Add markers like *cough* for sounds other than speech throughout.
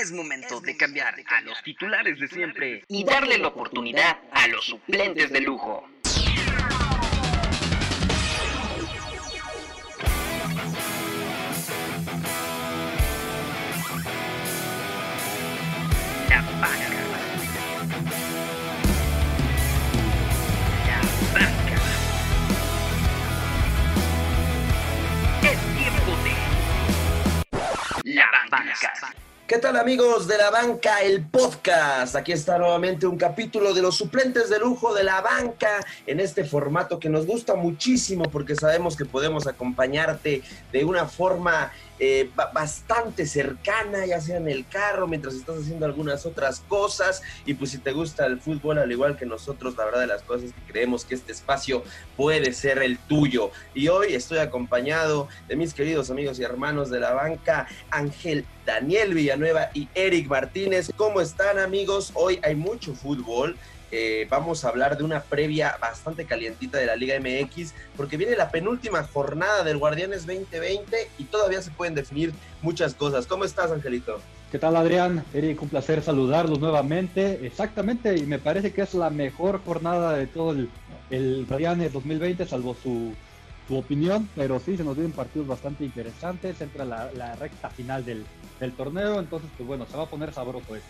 Es momento de cambiar a los titulares de siempre y darle la oportunidad a los suplentes de lujo. La banca. La banca. Es tiempo de La banca. ¿Qué tal amigos de la banca, el podcast? Aquí está nuevamente un capítulo de los suplentes de lujo de la banca en este formato que nos gusta muchísimo porque sabemos que podemos acompañarte de una forma eh, ba- bastante cercana, ya sea en el carro, mientras estás haciendo algunas otras cosas. Y pues si te gusta el fútbol, al igual que nosotros, la verdad de las cosas es que creemos que este espacio puede ser el tuyo. Y hoy estoy acompañado de mis queridos amigos y hermanos de la banca, Ángel Daniel Villanueva y Eric Martínez. ¿Cómo están amigos? Hoy hay mucho fútbol. Eh, vamos a hablar de una previa bastante calientita de la Liga MX porque viene la penúltima jornada del Guardianes 2020 y todavía se pueden definir muchas cosas. ¿Cómo estás, Angelito? ¿Qué tal Adrián? Eric, un placer saludarlos nuevamente. Exactamente, y me parece que es la mejor jornada de todo el, el Guardianes 2020, salvo su, opinión, pero sí, se nos vienen partidos bastante interesantes, entra la, recta final del, del torneo, entonces pues bueno, se va a poner sabroso esto.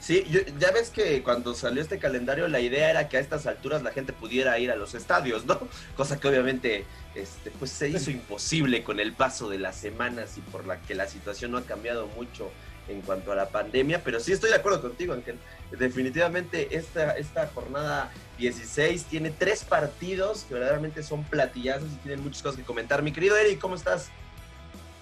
Sí, yo- ya ves que cuando salió este calendario la idea era que a estas alturas la gente pudiera ir a los estadios, ¿no? *laughs* Cosa que obviamente este, pues se hizo imposible con el paso de las semanas y por la que la situación no ha cambiado mucho en cuanto a la pandemia, pero sí estoy de acuerdo contigo, Ángel. Definitivamente esta, esta jornada 16 tiene tres partidos que verdaderamente son platillazos y tienen muchas cosas que comentar. Mi querido Eric, ¿cómo estás?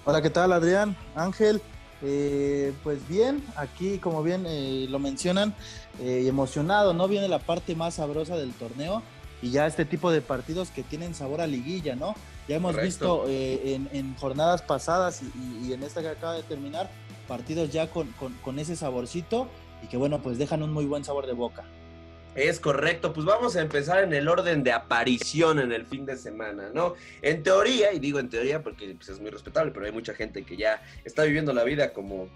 Hola, ¿qué tal Adrián? Ángel, Eh, pues bien, aquí como bien eh, lo mencionan, eh, emocionado, ¿no? Viene la parte más sabrosa del torneo y ya este tipo de partidos que tienen sabor a liguilla, ¿no? Ya hemos Correcto. visto eh, en, en jornadas pasadas y, y- y en esta que acaba de terminar, partidos ya con, con- con ese saborcito y que bueno, pues dejan un muy buen sabor de boca. Es correcto, pues vamos a empezar en el orden de aparición en el fin de semana, ¿no? En teoría, y digo en teoría porque pues, es muy respetable, pero hay mucha gente que ya está viviendo la vida como,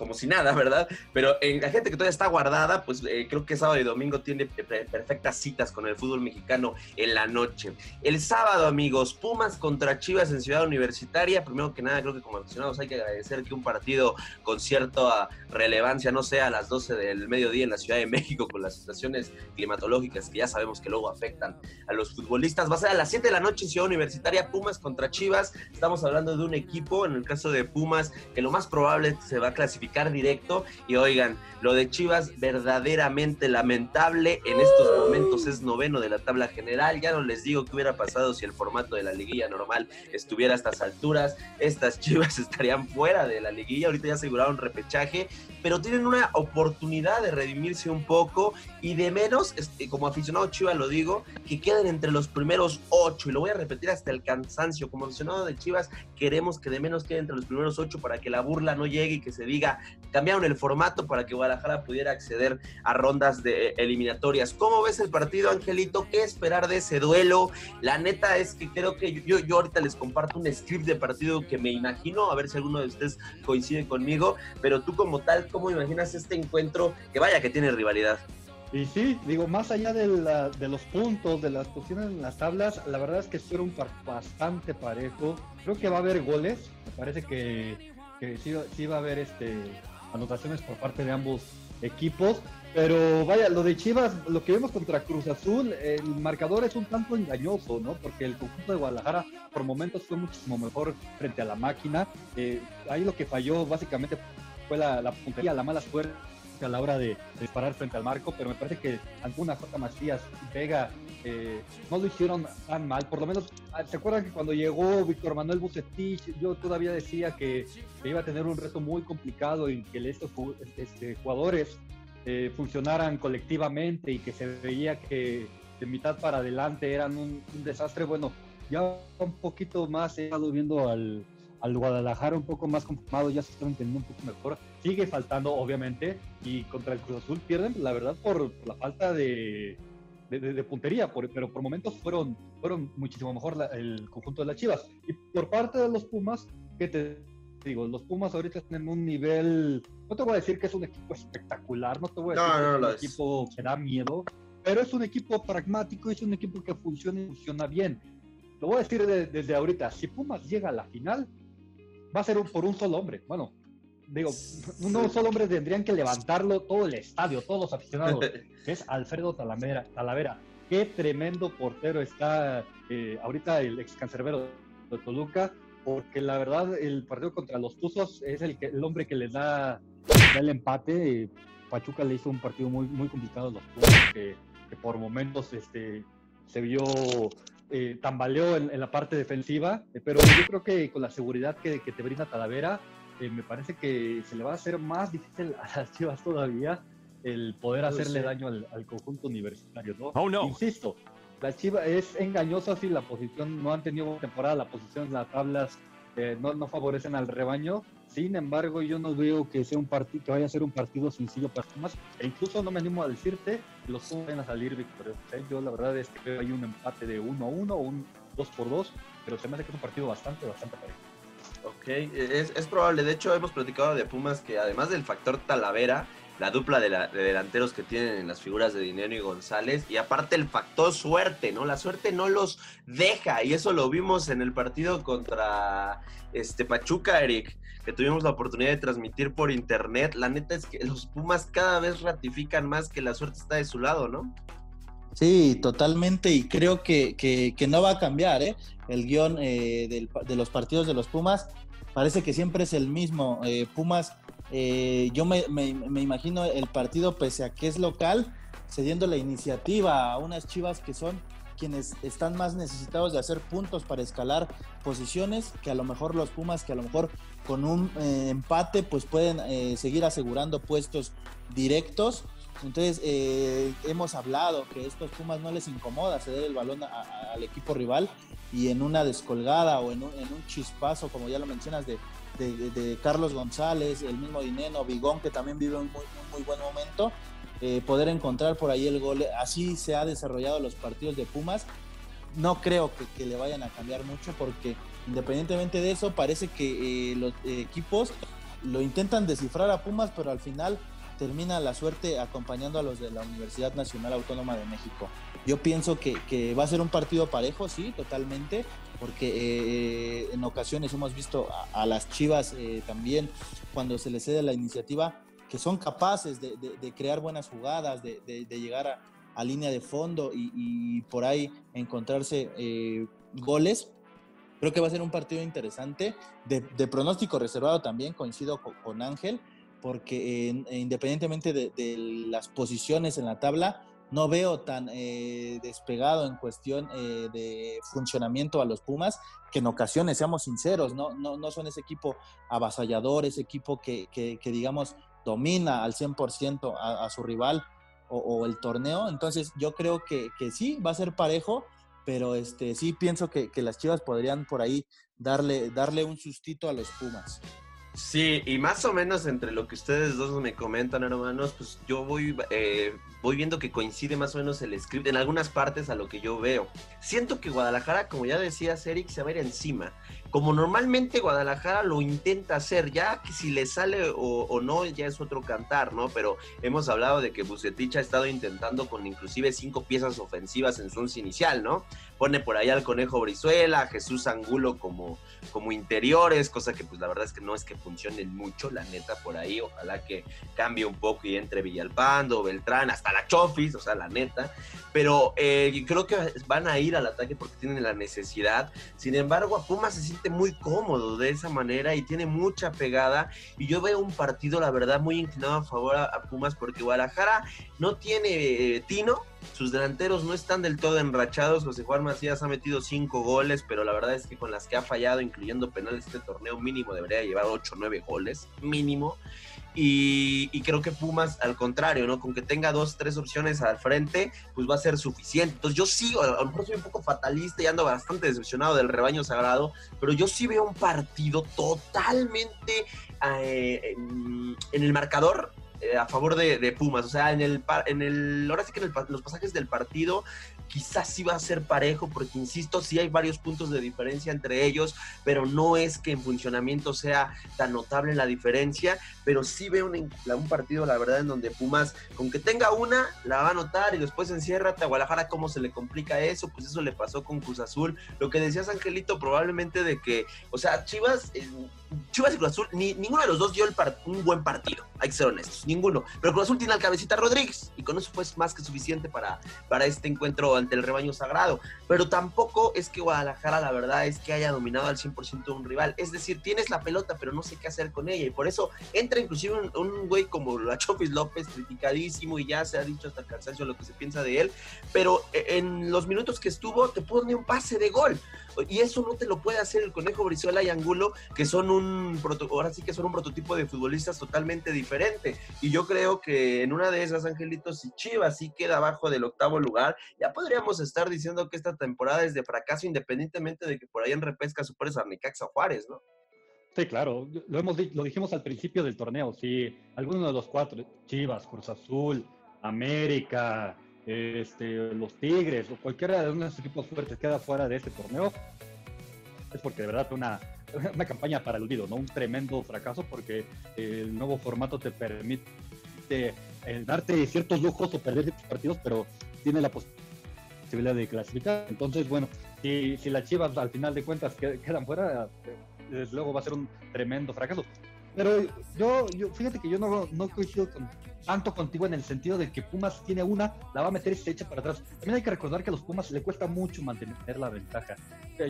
como si nada, ¿verdad? Pero en la gente que todavía está guardada, pues eh, creo que sábado y domingo tiene pe- perfectas citas con el fútbol mexicano en la noche. El sábado, amigos, Pumas contra Chivas en Ciudad Universitaria. Primero que nada, creo que como aficionados hay que agradecer que un partido con cierta relevancia no sea a las 12 del mediodía en la Ciudad de México con las situaciones climatológicas que ya sabemos que luego afectan a los futbolistas. Va a ser a las 7 de la noche en Ciudad Universitaria, Pumas contra Chivas. Estamos hablando de un equipo, en el caso de Pumas, que lo más probable se va a clasificar directo. Y oigan, lo de Chivas verdaderamente lamentable. En estos momentos es noveno de la tabla general. Ya no les digo qué hubiera pasado si el formato de la liguilla normal estuviera a estas alturas. Estas Chivas *laughs* estarían fuera de la liguilla. Ahorita ya aseguraron repechaje, pero tienen una oportunidad de redimirse un poco y de menos, este, como aficionado Chivas lo digo, que queden entre los primeros ocho. Y lo voy a repetir hasta el cansancio. Como aficionado de Chivas, queremos que de menos quede entre los primeros ocho para que la burla no llegue y que se diga, cambiaron el formato para que Guadalajara pudiera acceder a rondas de eliminatorias. ¿Cómo ves el partido, Angelito? ¿Qué esperar de ese duelo? La neta es que creo que yo, yo ahorita les comparto un script de partido que me imagino, a ver si alguno de ustedes coincide conmigo, pero tú como tal, ¿cómo imaginas este encuentro que vaya que tiene rivalidad? Y sí, digo, más allá de, la- de los puntos, de las posiciones en las tablas, la verdad es que espero un par bastante parejo. Creo que va a haber goles, me parece que, que sí, sí va a haber este, anotaciones por parte de ambos equipos. Pero vaya, lo de Chivas, lo que vimos contra Cruz Azul, el marcador es un tanto engañoso, ¿no? Porque el conjunto de Guadalajara por momentos fue muchísimo mejor frente a la máquina. Eh, ahí lo que falló básicamente fue la, la puntería, la mala suerte a la hora de, disparar frente al marco, pero me parece que Antuna, J. Macías Vega eh, no lo hicieron tan mal. Por lo menos, ah, ¿se acuerdan que cuando llegó Víctor Manuel Bucetich, yo todavía decía que, iba a tener un reto muy complicado y que estos este, jugadores eh, funcionaran colectivamente y que se veía que de mitad para adelante eran un, un desastre? Bueno, ya un poquito más he estado viendo al, al Guadalajara un poco más conformado, ya se están entendiendo un poco mejor. Sigue faltando, obviamente, y contra el Cruz Azul pierden, la verdad, por la falta de, de, de- de puntería, por- pero por momentos fueron, fueron muchísimo mejor la- el conjunto de las Chivas. Y por parte de los Pumas, ¿qué te digo? Los Pumas ahorita están en un nivel no te voy a decir que es un equipo espectacular, no te voy a No, decir no que es un es. equipo que da miedo, pero es un equipo pragmático es un equipo que funciona y funciona bien. Lo voy a decir de- desde ahorita, si Pumas llega a la final, va a ser un- por un solo hombre. Bueno, digo, un solo hombre tendrían que levantarlo todo el estadio, todos los aficionados, que *laughs* es Alfredo Talavera. Talavera. Qué tremendo portero está eh, ahorita el ex cancerbero de Toluca, porque la verdad el partido contra los Tuzos es el, que, el hombre que les da, da el empate. Pachuca le hizo un partido muy, muy complicado a los Pumas, que, que por momentos este, se vio eh, tambaleó en, en la parte defensiva, eh, pero yo creo que con la seguridad que, que te brinda Talavera, eh, me parece que se le va a hacer más difícil a las Chivas todavía el poder hacerle sí. daño al, al conjunto universitario, ¿no? Oh, no. Insisto, la Chivas es engañosa si la posición, no han tenido temporada, la posición en las tablas eh, no, no favorecen al rebaño. Sin embargo, yo no veo que sea un partido, que vaya a ser un partido sencillo para Pumas. E incluso no me animo a decirte que los Pumas van a salir victoriosos. ¿eh? Yo la verdad es que veo ahí un empate de 1 a 1 o un 2 por 2, pero se me hace que es un partido bastante, bastante parejo. Ok, es, probable. De hecho, hemos platicado de Pumas que además del factor Talavera, la dupla de, la- de delanteros que tienen en las figuras de Dinero y González, y aparte el factor suerte, ¿no? La suerte no los deja, y eso lo vimos en el partido contra este Pachuca, Eric, que tuvimos la oportunidad de transmitir por internet. La neta es que los Pumas cada vez ratifican más que la suerte está de su lado, ¿no? Sí, totalmente, y creo que- que no va a cambiar, ¿eh? El guion eh, de los partidos de los Pumas parece que siempre es el mismo. Eh, Pumas, eh, yo me, imagino el partido, pese a que es local, cediendo la iniciativa a unas chivas que son quienes están más necesitados de hacer puntos para escalar posiciones, que a lo mejor los Pumas, que a lo mejor con un eh, empate, pues pueden seguir asegurando puestos directos. Entonces, hemos hablado que estos Pumas no les incomoda ceder el balón al equipo rival y en una descolgada o en un, en un chispazo, como ya lo mencionas, de, de- de- Carlos González, el mismo Dineno, Bigón, que también vive un muy, muy, muy buen momento, eh, poder encontrar por ahí el gol. Así se ha desarrollado los partidos de Pumas. No creo que, que le vayan a cambiar mucho porque independientemente de eso, parece que eh, los eh, equipos lo intentan descifrar a Pumas, pero al final termina la suerte acompañando a los de la Universidad Nacional Autónoma de México. Yo pienso que, que va a ser un partido parejo, sí, totalmente, porque eh, en ocasiones hemos visto a, a las Chivas eh, también, cuando se les cede la iniciativa, que son capaces de, de- de crear buenas jugadas, de, de- llegar a, a línea de fondo y, y por ahí encontrarse eh, goles. Creo que va a ser un partido interesante, de, pronóstico reservado también, coincido co- con, Ángel, porque eh, independientemente de, las posiciones en la tabla, no veo tan eh, despegado en cuestión eh, de funcionamiento a los Pumas, que en ocasiones, seamos sinceros, no, no, no son ese equipo avasallador, ese equipo que, que, digamos domina al 100% a, a su rival o, o, el torneo. Entonces yo creo que, que, sí, va a ser parejo, pero este, sí pienso que, que las Chivas podrían por ahí darle, darle un sustito a los Pumas. Sí, y más o menos entre lo que ustedes dos me comentan, hermanos, pues yo voy, eh, voy viendo que coincide más o menos el script en algunas partes a lo que yo veo. Siento que Guadalajara, como ya decías, Eric, se va a ir encima. Como normalmente Guadalajara lo intenta hacer, ya que si le sale o, no, ya es otro cantar, ¿no? Pero hemos hablado de que Bucetich ha estado intentando con inclusive cinco piezas ofensivas en su once inicial, ¿no? Pone por ahí al Conejo Brizuela, a Jesús Angulo como, como interiores, cosa que pues la verdad es que no es que funcionen mucho, la neta, por ahí. Ojalá que cambie un poco y entre Villalpando, Beltrán, hasta la Chofis, o sea, la neta. Pero eh, creo que van a ir al ataque porque tienen la necesidad. Sin embargo, a Pumas se siente muy cómodo de esa manera y tiene mucha pegada. Y yo veo un partido, la verdad, muy inclinado a favor a, a Pumas porque Guadalajara no tiene eh, Tino, sus delanteros no están del todo enrachados. José Juan Macías ha metido cinco goles, pero la verdad es que con las que ha fallado, incluyendo penales, este torneo mínimo debería llevar 8 o 9 goles, mínimo. Y, creo que Pumas, al contrario, ¿no? Con que tenga dos, tres opciones al frente, pues va a ser suficiente. Entonces yo sí, a lo mejor soy un poco fatalista y ando bastante decepcionado del rebaño sagrado, pero yo sí veo un partido totalmente eh, en el marcador a favor de, Pumas. O sea, en el, en el ahora sí que en el, los pasajes del partido quizás sí va a ser parejo, porque insisto, sí hay varios puntos de diferencia entre ellos, pero no es que en funcionamiento sea tan notable la diferencia, pero sí veo un, un partido, la verdad, en donde Pumas, con que tenga una, la va a notar y después enciérrate a Guadalajara, cómo se le complica eso, pues eso le pasó con Cruz Azul. Lo que decías, Angelito, probablemente de que, o sea, Chivas... Eh, Chivas y Cruz Azul, ni, ninguno de los dos dio el un buen partido, hay que ser honestos, ninguno. Pero Cruz Azul tiene al cabecita Rodríguez y con eso fue más que suficiente para, para este encuentro ante el rebaño sagrado. Pero tampoco es que Guadalajara, la verdad, es que haya dominado al 100% un rival. Es decir, tienes la pelota, pero no sé qué hacer con ella. Y por eso entra inclusive un, güey como la Chofis López, criticadísimo, y ya se ha dicho hasta el cansancio lo que se piensa de él. Pero e, en los minutos que estuvo, te pone un pase de gol. Y eso no te lo puede hacer el Conejo Brizuela y Angulo, que son un ahora sí que son un prototipo de futbolistas totalmente diferente. Y yo creo que en una de esas, Angelitos, si Chivas sí queda abajo del octavo lugar, ya podríamos estar diciendo que esta temporada es de fracaso, independientemente de que por ahí en repesca superes a Necaxa Juárez, ¿no? Sí, claro, lo, hemos, lo dijimos al principio del torneo, si alguno de los cuatro, Chivas, Cruz Azul, América, este, los Tigres o cualquiera de unos equipos fuertes queda fuera de este torneo, es porque de verdad fue una, *laughs* una campaña para el olvido, ¿no? Un tremendo fracaso porque el nuevo formato te permite eh, darte ciertos lujos o perder ciertos partidos, pero tiene la posibilidad de clasificar. Entonces, bueno, si, si las Chivas al final de cuentas quedan fuera, desde luego va a ser un tremendo fracaso. Pero yo, yo fíjate que yo no, no coincido con, tanto contigo en el sentido de que Pumas tiene una, la va a meter y se echa para atrás. También hay que recordar que a los Pumas le cuesta mucho mantener la ventaja.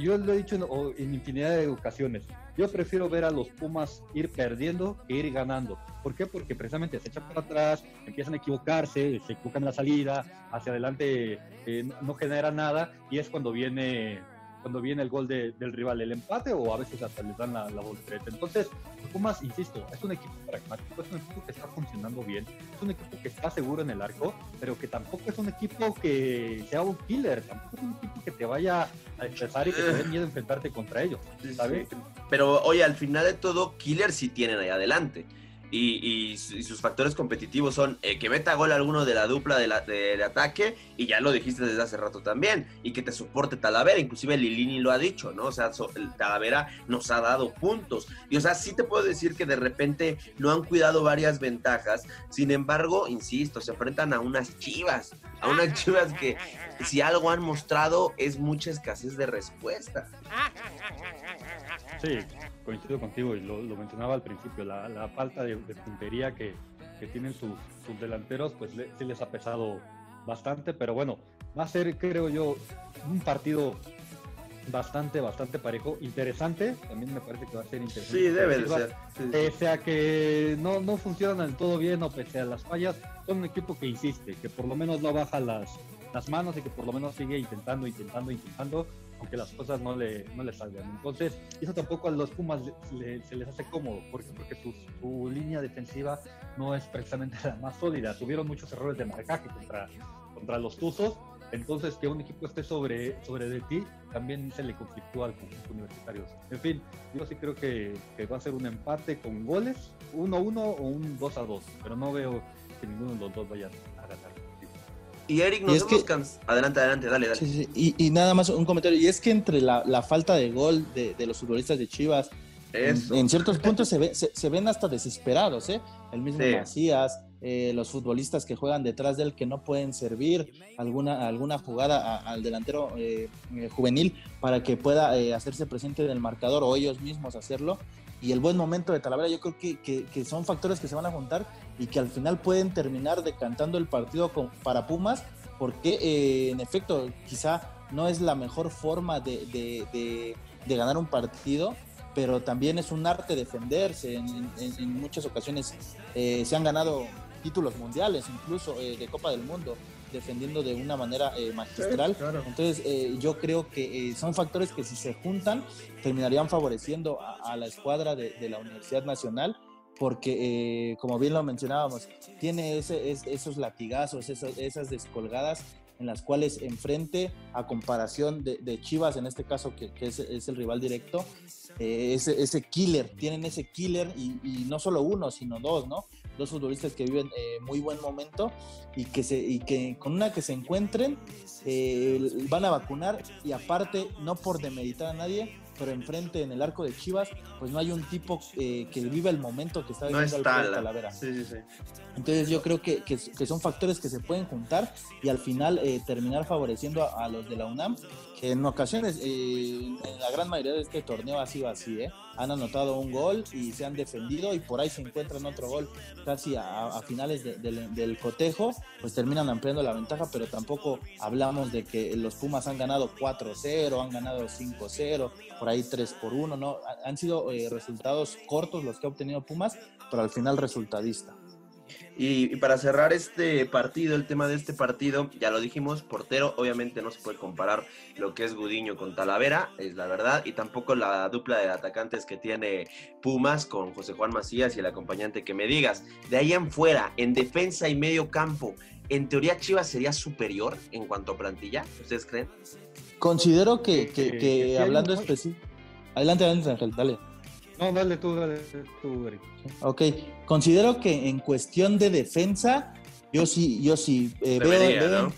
Yo lo he dicho en, infinidad de ocasiones. Yo prefiero ver a los Pumas ir perdiendo que ir ganando. ¿Por qué? Porque precisamente se echan para atrás, empiezan a equivocarse, se equivocan la salida, hacia adelante eh, no genera nada y es cuando viene cuando viene el gol del rival, el empate o a veces hasta les dan la, la voltereta. Entonces, Pumas, insisto, es un equipo pragmático, es un equipo que está funcionando bien, es un equipo que está seguro en el arco, pero que tampoco es un equipo que sea un killer, tampoco es un equipo que te vaya a estresar y que te dé miedo enfrentarte contra ellos, ¿sabes? Pero oye, al final de todo, killer sí tienen ahí adelante y, sus factores competitivos son eh, que meta gol alguno de la dupla de, ataque, y ya lo dijiste desde hace rato también, y que te soporte Talavera, inclusive Lilini lo ha dicho, ¿no? O sea, Talavera nos ha dado puntos. Y o sea, sí te puedo decir que de repente no han cuidado varias ventajas, sin embargo, insisto, se enfrentan a unas chivas, a unas chivas que si algo han mostrado es mucha escasez de respuesta. Sí, coincido contigo y lo, mencionaba al principio, la, falta de, puntería que, tienen sus, delanteros, pues sí les ha pesado bastante, pero bueno, va a ser, creo yo, un partido bastante, bastante parejo, interesante, también me parece que va a ser interesante. Sí, debe de ser. Pese a que no, no funcionan del todo bien o pese a las fallas, son un equipo que insiste, que por lo menos no baja las, las manos y que por lo menos sigue intentando, intentando, intentando aunque las cosas no le, no le salgan. Entonces, eso tampoco a los Pumas se les hace cómodo, porque, porque su, línea defensiva no es precisamente la más sólida. Tuvieron muchos errores de marcaje contra, contra los Tuzos, entonces que un equipo esté sobre, sobre de ti también se le conflictúa al conjunto universitario. En fin, yo sí creo que, que va a ser un empate con goles, 1-1 o un 2-2, pero no veo que ninguno de los dos vayan a ganar. Y Eric, nos hemos Adelante, adelante, dale, dale. Sí, sí. Y, nada más un comentario. Y es que entre la, falta de gol de, los futbolistas de Chivas, en, ciertos puntos se, ve, se, ven hasta desesperados, ¿eh? El mismo Macías, eh, los futbolistas que juegan detrás de él que no pueden servir alguna, alguna jugada al delantero eh, eh, juvenil para que pueda hacerse presente en el marcador o ellos mismos hacerlo. Y el buen momento de Talavera, yo creo que, que son factores que se van a juntar y que al final pueden terminar decantando el partido con, para Pumas, porque eh, en efecto quizá no es la mejor forma de, de, ganar un partido, pero también es un arte defenderse. En, en, muchas ocasiones eh, se han ganado títulos mundiales, incluso eh, de Copa del Mundo, defendiendo de una manera magistral. Entonces, yo creo que son factores que si se juntan, terminarían favoreciendo a, a la escuadra de, de la Universidad Nacional porque, eh, como bien lo mencionábamos, tiene ese, esos latigazos, esas, esas, descolgadas en las cuales enfrente, a comparación de, Chivas, en este caso, que, es, el rival directo, eh, ese, killer, tienen ese killer y, no solo uno, sino dos, ¿no? Dos futbolistas que viven eh, muy buen momento y que, se, y que con una que se encuentren eh, van a vacunar y aparte, no por demeritar a nadie, pero enfrente en el arco de Chivas, pues no hay un tipo eh, que viva el momento que está viviendo el Talavera. Sí, sí, sí. Entonces yo creo que, que, son factores que se pueden juntar y al final eh, terminar favoreciendo a, los de la UNAM, en ocasiones, eh, en la gran mayoría de este torneo ha sido así, ¿eh? han anotado un gol y se han defendido y por ahí se encuentran otro gol casi a, finales del cotejo, pues terminan ampliando la ventaja, pero tampoco hablamos de que los Pumas han ganado 4-0, han ganado 5-0, por ahí 3 por 1, ¿no? Han sido eh, resultados cortos los que ha obtenido Pumas, pero al final resultadista. Y, para cerrar este partido, el tema de este partido, ya lo dijimos, portero, obviamente no se puede comparar lo que es Gudiño con Talavera, es la verdad, y tampoco la dupla de atacantes que tiene Pumas con José Juan Macías y el acompañante que me digas. De ahí en fuera, en defensa y medio campo, en teoría Chivas sería superior en cuanto a plantilla, ¿ustedes creen? Considero que, que, hablando específico... Adelante, adelante, Ángel, dale. No, dale tú, dale tú, Eric. Ok, considero que en cuestión de defensa, yo sí, yo sí eh, veo,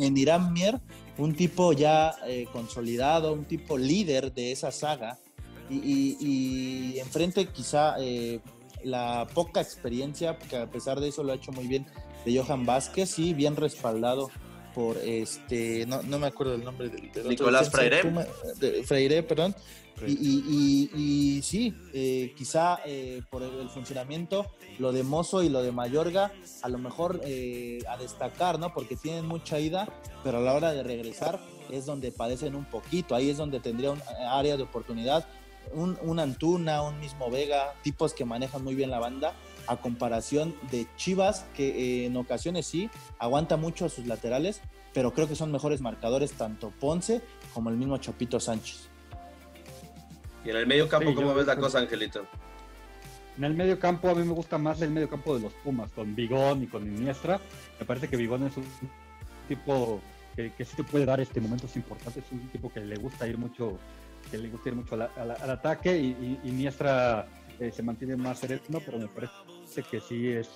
en, Irán Mier un tipo ya eh, consolidado, un tipo líder de esa saga, y, enfrente quizá eh, la poca experiencia, que a pesar de eso lo ha hecho muy bien, de Johan Vázquez, sí, bien respaldado por este, no, no me acuerdo el nombre del, Nicolás Freire. Freire, perdón. Y, sí, eh, quizá eh, por el, funcionamiento, lo de Mozo y lo de Mayorga, a lo mejor eh, a destacar, ¿no? Porque tienen mucha ida, pero a la hora de regresar es donde padecen un poquito, ahí es donde tendría un área de oportunidad. Un, un Antuna, un mismo Vega, tipos que manejan muy bien la banda, a comparación de Chivas, que en ocasiones sí, aguanta mucho a sus laterales, pero creo que son mejores marcadores tanto Ponce como el mismo Chapito Sánchez. Y en el medio campo, ¿cómo ves la cosa, Angelito? En el medio campo, a mí me gusta más el medio campo de los Pumas, con Bigón y con Iniestra. Me parece que Bigón es un tipo que, sí te puede dar este momentos importantes, es un tipo que le gusta ir mucho, que le gusta ir mucho al, ataque y, Iniestra eh, se mantiene más sereno, pero me parece que sí es,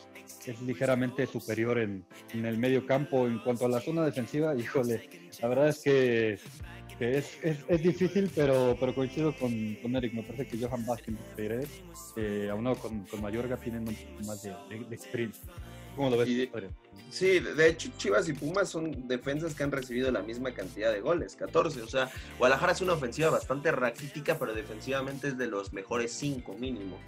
es ligeramente superior en, en, el medio campo. En cuanto a la zona defensiva, híjole, la verdad es que es, es, es, difícil, pero, pero coincido con, con Eric. Me parece que Johan Vázquez y eh, aunado con, con Mayorga, tienen un poco más de, de, experiencia. ¿Cómo lo ves? sí, de hecho Chivas y Pumas son defensas que han recibido la misma cantidad de goles, 14. O sea, Guadalajara es una ofensiva bastante raquítica, pero defensivamente es de los mejores 5 mínimo.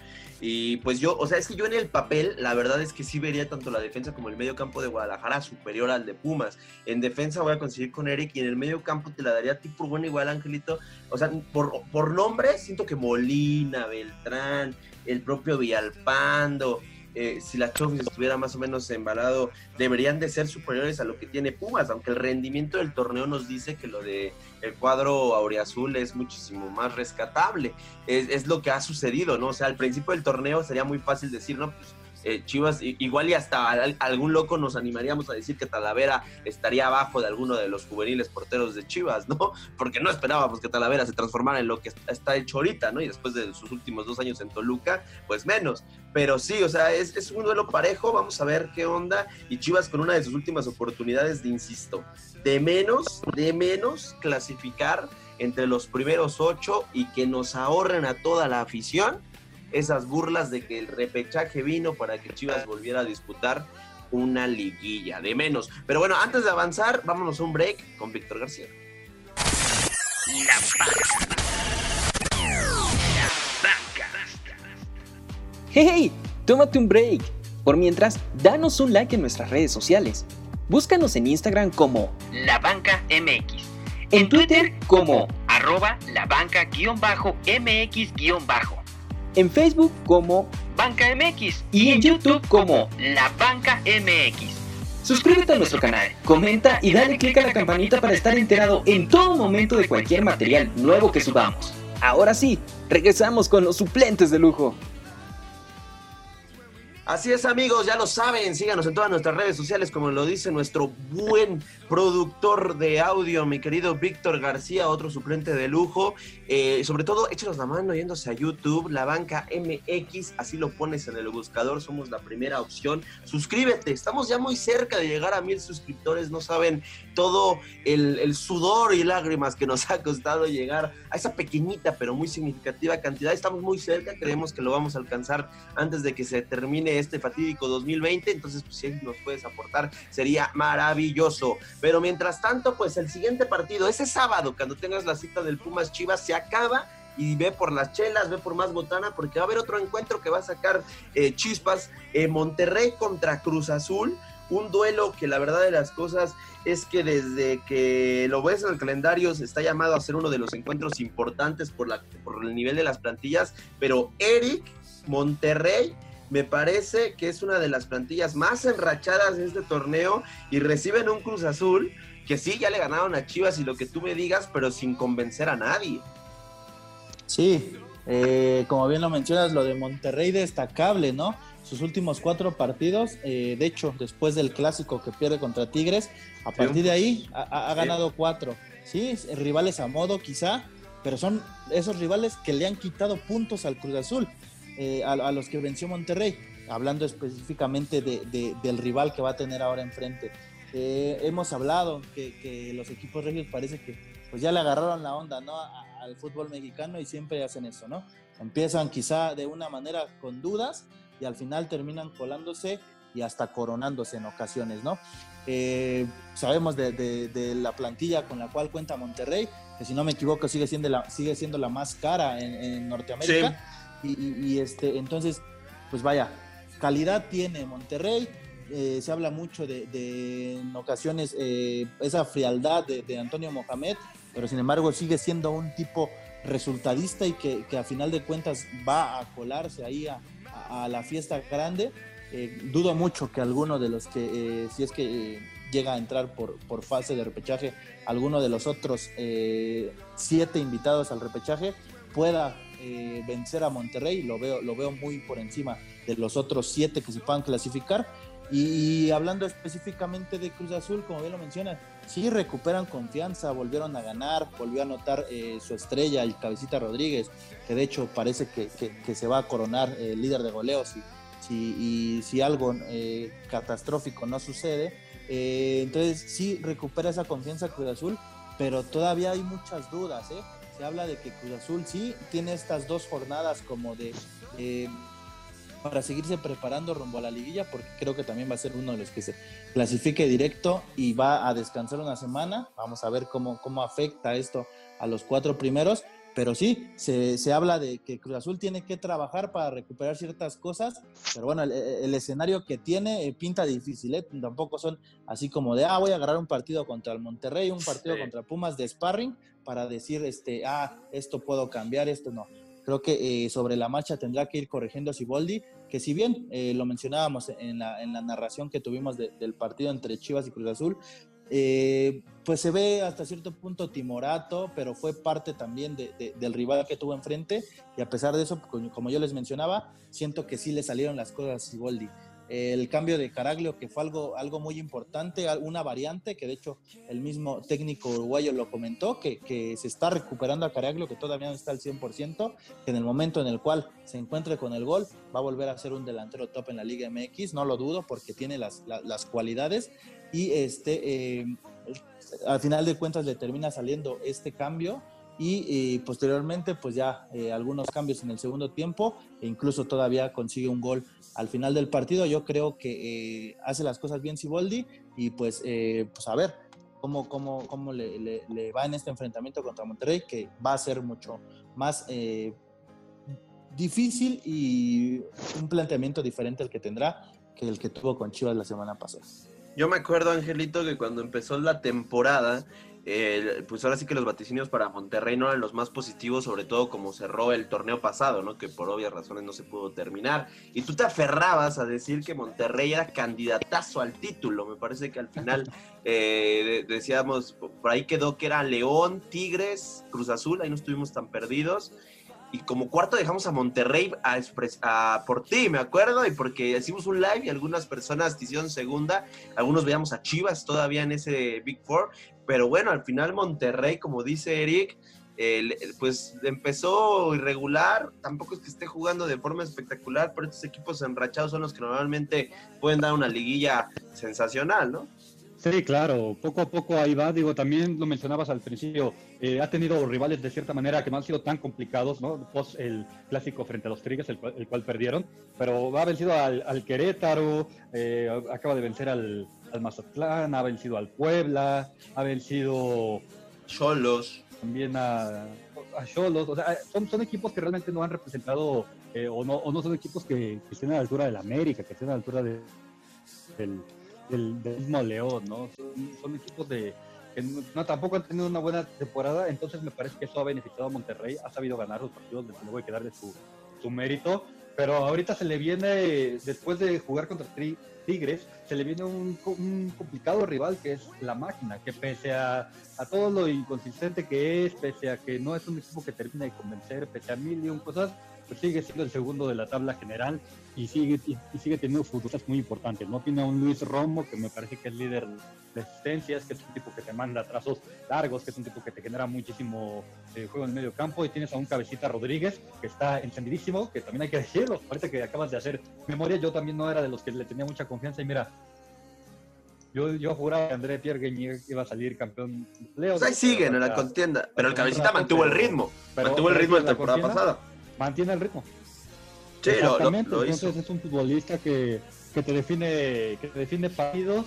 Y pues yo, o sea, es que yo en el papel, la verdad es que sí vería tanto la defensa como el medio campo de Guadalajara superior al de Pumas. En defensa voy a conseguir con Eric y en el medio campo te la daría a ti por bueno igual, Angelito. O sea, por, por nombre siento que Molina, Beltrán, el propio Villalpando eh, si la Chofis estuviera más o menos embalado, deberían de ser superiores a lo que tiene Pumas, aunque el rendimiento del torneo nos dice que lo de el cuadro auriazul es muchísimo más rescatable. Es, es lo que ha sucedido, ¿no? O sea, al principio del torneo sería muy fácil decir, no, pues eh, Chivas, igual y hasta algún loco nos animaríamos a decir que Talavera estaría abajo de alguno de los juveniles porteros de Chivas, ¿no? *laughs* Porque no esperábamos que Talavera se transformara en lo que está hecho ahorita, ¿no? Y después de sus últimos dos años en Toluca, pues menos. Pero sí, o sea, es, es un duelo parejo, vamos a ver qué onda. Y Chivas con una de sus últimas oportunidades de, insisto, de menos, de menos clasificar entre los primeros ocho y que nos ahorren a toda la afición esas burlas de que el repechaje vino para que Chivas volviera a disputar una liguilla de menos. Pero bueno, antes de avanzar, vámonos a un break con Víctor García. Hey, tómate un break. Por mientras, danos un like en nuestras redes sociales. Búscanos en Instagram como La Banca MX. En Twitter como arroba la banca-mx-bajo en Facebook como Banca MX y en YouTube como La Banca MX. Suscríbete a nuestro canal, comenta y dale click a la campanita para estar enterado en todo momento de cualquier material nuevo que subamos. Ahora sí, regresamos con los suplentes de lujo. Así es amigos, ya lo saben, síganos en todas nuestras redes sociales como lo dice nuestro buen productor de audio, mi querido Víctor García, otro suplente de lujo. Eh, sobre todo, échenos la mano yéndose a YouTube, La Banca MX, así lo pones en el buscador, somos la primera opción. Suscríbete, estamos ya muy cerca de llegar a mil suscriptores, no saben todo el, el sudor y lágrimas que nos *laughs* ha costado llegar a esa pequeñita pero muy significativa cantidad. Estamos muy cerca, creemos que lo vamos a alcanzar antes de que se termine este fatídico 2020, entonces pues si nos puedes aportar sería maravilloso. Pero mientras tanto, pues el siguiente partido, ese sábado, cuando tengas la cita del Pumas Chivas, se acaba y ve por las chelas, ve por más botana, porque va a haber otro encuentro que va a sacar eh, chispas, eh, Monterrey contra Cruz Azul, un duelo que la verdad de las cosas es que desde que lo ves en el calendario se está llamado a ser uno de los encuentros importantes por, la, por el nivel de las plantillas, pero Eric, Monterrey me parece que es una de las plantillas más enrachadas de este torneo y reciben un Cruz Azul que sí, ya le ganaron a Chivas y lo que tú me digas, pero sin convencer a nadie. Sí, eh, como bien lo mencionas, lo de Monterrey destacable, ¿no? Sus últimos cuatro partidos, eh, de hecho, después del clásico que pierde contra Tigres, a partir de ahí ha, ganado cuatro. Sí, rivales a modo quizá, pero son esos rivales que le han quitado puntos al Cruz Azul. Eh, a, los que venció Monterrey, hablando específicamente del rival que va a tener ahora enfrente. Eh, hemos hablado que, los equipos regios parece que pues ya le agarraron la onda ¿no? al fútbol mexicano y siempre hacen eso, ¿no? Empiezan quizá de una manera con dudas y al final terminan colándose y hasta coronándose en ocasiones, ¿no? Eh, sabemos de, la plantilla con la cual cuenta Monterrey, que si no me equivoco sigue siendo la, sigue siendo la más cara en, Norteamérica. Y, este, entonces, pues vaya, calidad tiene Monterrey. Eh, se habla mucho de, en ocasiones eh, esa frialdad de, Antonio Mohamed, pero sin embargo sigue siendo un tipo resultadista y que, a final de cuentas va a colarse ahí a, la fiesta grande. Eh, dudo mucho que alguno de los que, si es que llega a entrar por, por fase de repechaje, alguno de los otros siete invitados al repechaje pueda eh, vencer a Monterrey, lo veo, lo veo muy por encima de los otros siete que se puedan clasificar. Y, hablando específicamente de Cruz Azul, como bien lo mencionan, sí recuperan confianza, volvieron a ganar, volvió a anotar eh, su estrella, el Cabecita Rodríguez, que de hecho parece que, que, se va a coronar eh, líder de goleos y si, algo catastrófico no sucede. entonces sí recupera esa confianza Cruz Azul, pero todavía hay muchas dudas. ¿eh? Se habla de que Cruz Azul sí tiene estas dos jornadas como de para seguirse preparando rumbo a la liguilla, porque creo que también va a ser uno de los que se clasifique directo y va a descansar una semana. Vamos a ver cómo, cómo afecta esto a los cuatro primeros. Pero sí, se, se, habla de que Cruz Azul tiene que trabajar para recuperar ciertas cosas, pero bueno, el, escenario que tiene eh, pinta difícil, ¿eh? tampoco son así como de, ah, voy a agarrar un partido contra el Monterrey, un partido contra Pumas de sparring para decir, este, ah, esto puedo cambiar, esto no. Creo que eh, sobre la marcha tendrá que ir corrigiendo a Siboldi, que si bien lo mencionábamos en la, en la, narración que tuvimos del partido entre Chivas y Cruz Azul, eh, pues se ve hasta cierto punto timorato, pero fue parte también del rival que tuvo enfrente. Y a pesar de eso, como yo les mencionaba, siento que sí le salieron las cosas a Siboldi el cambio de Caraglio, que fue algo, algo muy importante, una variante que de hecho el mismo técnico uruguayo lo comentó, que, que se está recuperando a Caraglio, que todavía no está al 100%, que en el momento en el cual se encuentre con el gol va a volver a ser un delantero top en la Liga MX, no lo dudo porque tiene las, las, cualidades y este, eh, al final de cuentas le termina saliendo este cambio y posteriormente pues ya eh, algunos cambios en el segundo tiempo e incluso todavía consigue un gol al final del partido. Yo creo que eh, hace las cosas bien Siboldi y pues, eh, pues a ver cómo, cómo, cómo le, le, va en este enfrentamiento contra Monterrey que va a ser mucho más difícil y un planteamiento diferente al que tendrá que el que tuvo con Chivas la semana pasada. Yo me acuerdo, Angelito, que cuando empezó la temporada, pues ahora sí que los vaticinios para Monterrey no eran los más positivos, sobre todo como cerró el torneo pasado, ¿no? Que por obvias razones no se pudo terminar. Y tú te aferrabas a decir que Monterrey era candidatazo al título. Me parece que al final *laughs* eh, decíamos, por ahí quedó que era León, Tigres, Cruz Azul, ahí no estuvimos tan perdidos. Y como cuarto dejamos a Monterrey a, a, por ti, me acuerdo, y porque hicimos un live y algunas personas hicieron segunda, algunos veíamos a Chivas todavía en ese Big Four, pero bueno, al final Monterrey, como dice Eric, pues empezó irregular, tampoco es que esté jugando de forma espectacular, pero estos equipos enrachados son los que normalmente pueden dar una liguilla sensacional, ¿no? Sí, claro, poco a poco ahí va. Digo, también lo mencionabas al principio, eh, ha tenido rivales de cierta manera que no han sido tan complicados, ¿no? Post el clásico frente a los Tigres, el, cual, perdieron, pero ha vencido al, Querétaro, eh, acaba de vencer al, Mazatlán, ha vencido al Puebla, ha vencido. Cholos. También a, Cholos, o sea, son, son equipos que realmente no han representado eh, o, no, o no son equipos que, estén a la altura del América, que estén a la altura de, del del, mismo León, ¿no? Son, equipos de que no, tampoco han tenido una buena temporada, entonces me parece que eso ha beneficiado a Monterrey, ha sabido ganar los partidos, desde luego hay que darle su, su mérito, pero ahorita se le viene, después de jugar contra Tigres, se le viene un, un, complicado rival que es la máquina, que pese a, a, todo lo inconsistente que es, pese a que no es un equipo que termina de convencer, pese a mil y un cosas, pues sigue siendo el segundo de la tabla general y sigue, y, sigue teniendo futuras muy importantes. No tiene a un Luis Romo, que me parece que es líder de asistencias, que es un tipo que te manda trazos largos, que es un tipo que te genera muchísimo eh, juego en el medio campo, y tienes a un Cabecita Rodríguez, que está encendidísimo, que también hay que decirlo, parece que acabas de hacer memoria, yo también no era de los que le tenía mucha confianza, y mira, yo, yo juraba que André Pierre Guigny iba a salir campeón de Pues ahí siguen en la contienda, pero el Cabecita mantuvo el ritmo, mantuvo el ritmo de la temporada pasada mantiene el ritmo. Sí, Exactamente. Entonces es un futbolista que, que, te define, que te define partidos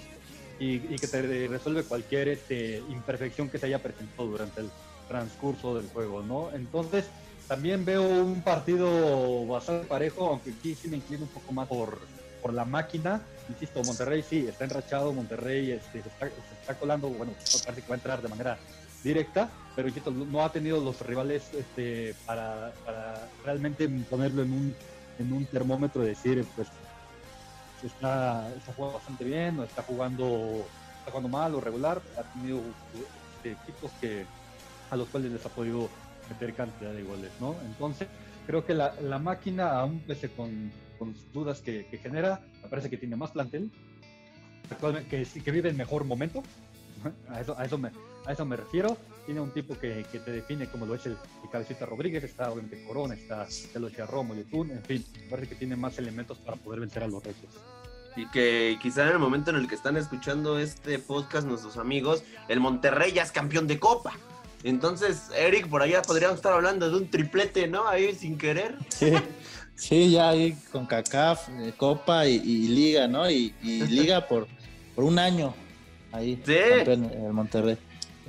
y, y que te resuelve cualquier este, imperfección que se haya presentado durante el transcurso del juego, ¿no? Entonces también veo un partido bastante parejo, aunque aquí sí me inclino un poco más por, por la máquina. Insisto, Monterrey sí, está enrachado, Monterrey este, se, está, se está colando, bueno, parece que va a entrar de manera directa, pero no ha tenido los rivales este, para, realmente ponerlo en un, en un termómetro y decir, pues, está, está jugando bastante bien, o está jugando, está jugando mal o regular. Ha tenido este, equipos que, a los cuales les ha podido meter cantidad de goles, ¿no? Entonces, creo que la, máquina, aún pese con, con dudas que, genera, me parece que tiene más plantel, que, que vive el mejor momento. *laughs* A eso, a eso me, a eso me refiero. Tiene un tipo que, que te define como lo es el, Cabecita Rodríguez, está obviamente Corona, está lo decía Romo, Yotun, en fin, parece que tiene más elementos para poder vencer a los retos. Y que quizá en el momento en el que están escuchando este podcast nuestros amigos, el Monterrey ya es campeón de Copa. Entonces, Eric, por allá podríamos estar hablando de un triplete, ¿no? Ahí sin querer. Sí, sí ya ahí con CACAF, eh, Copa y, Liga, ¿no? Y, Liga por, por un año ahí, sí. campeón el Monterrey.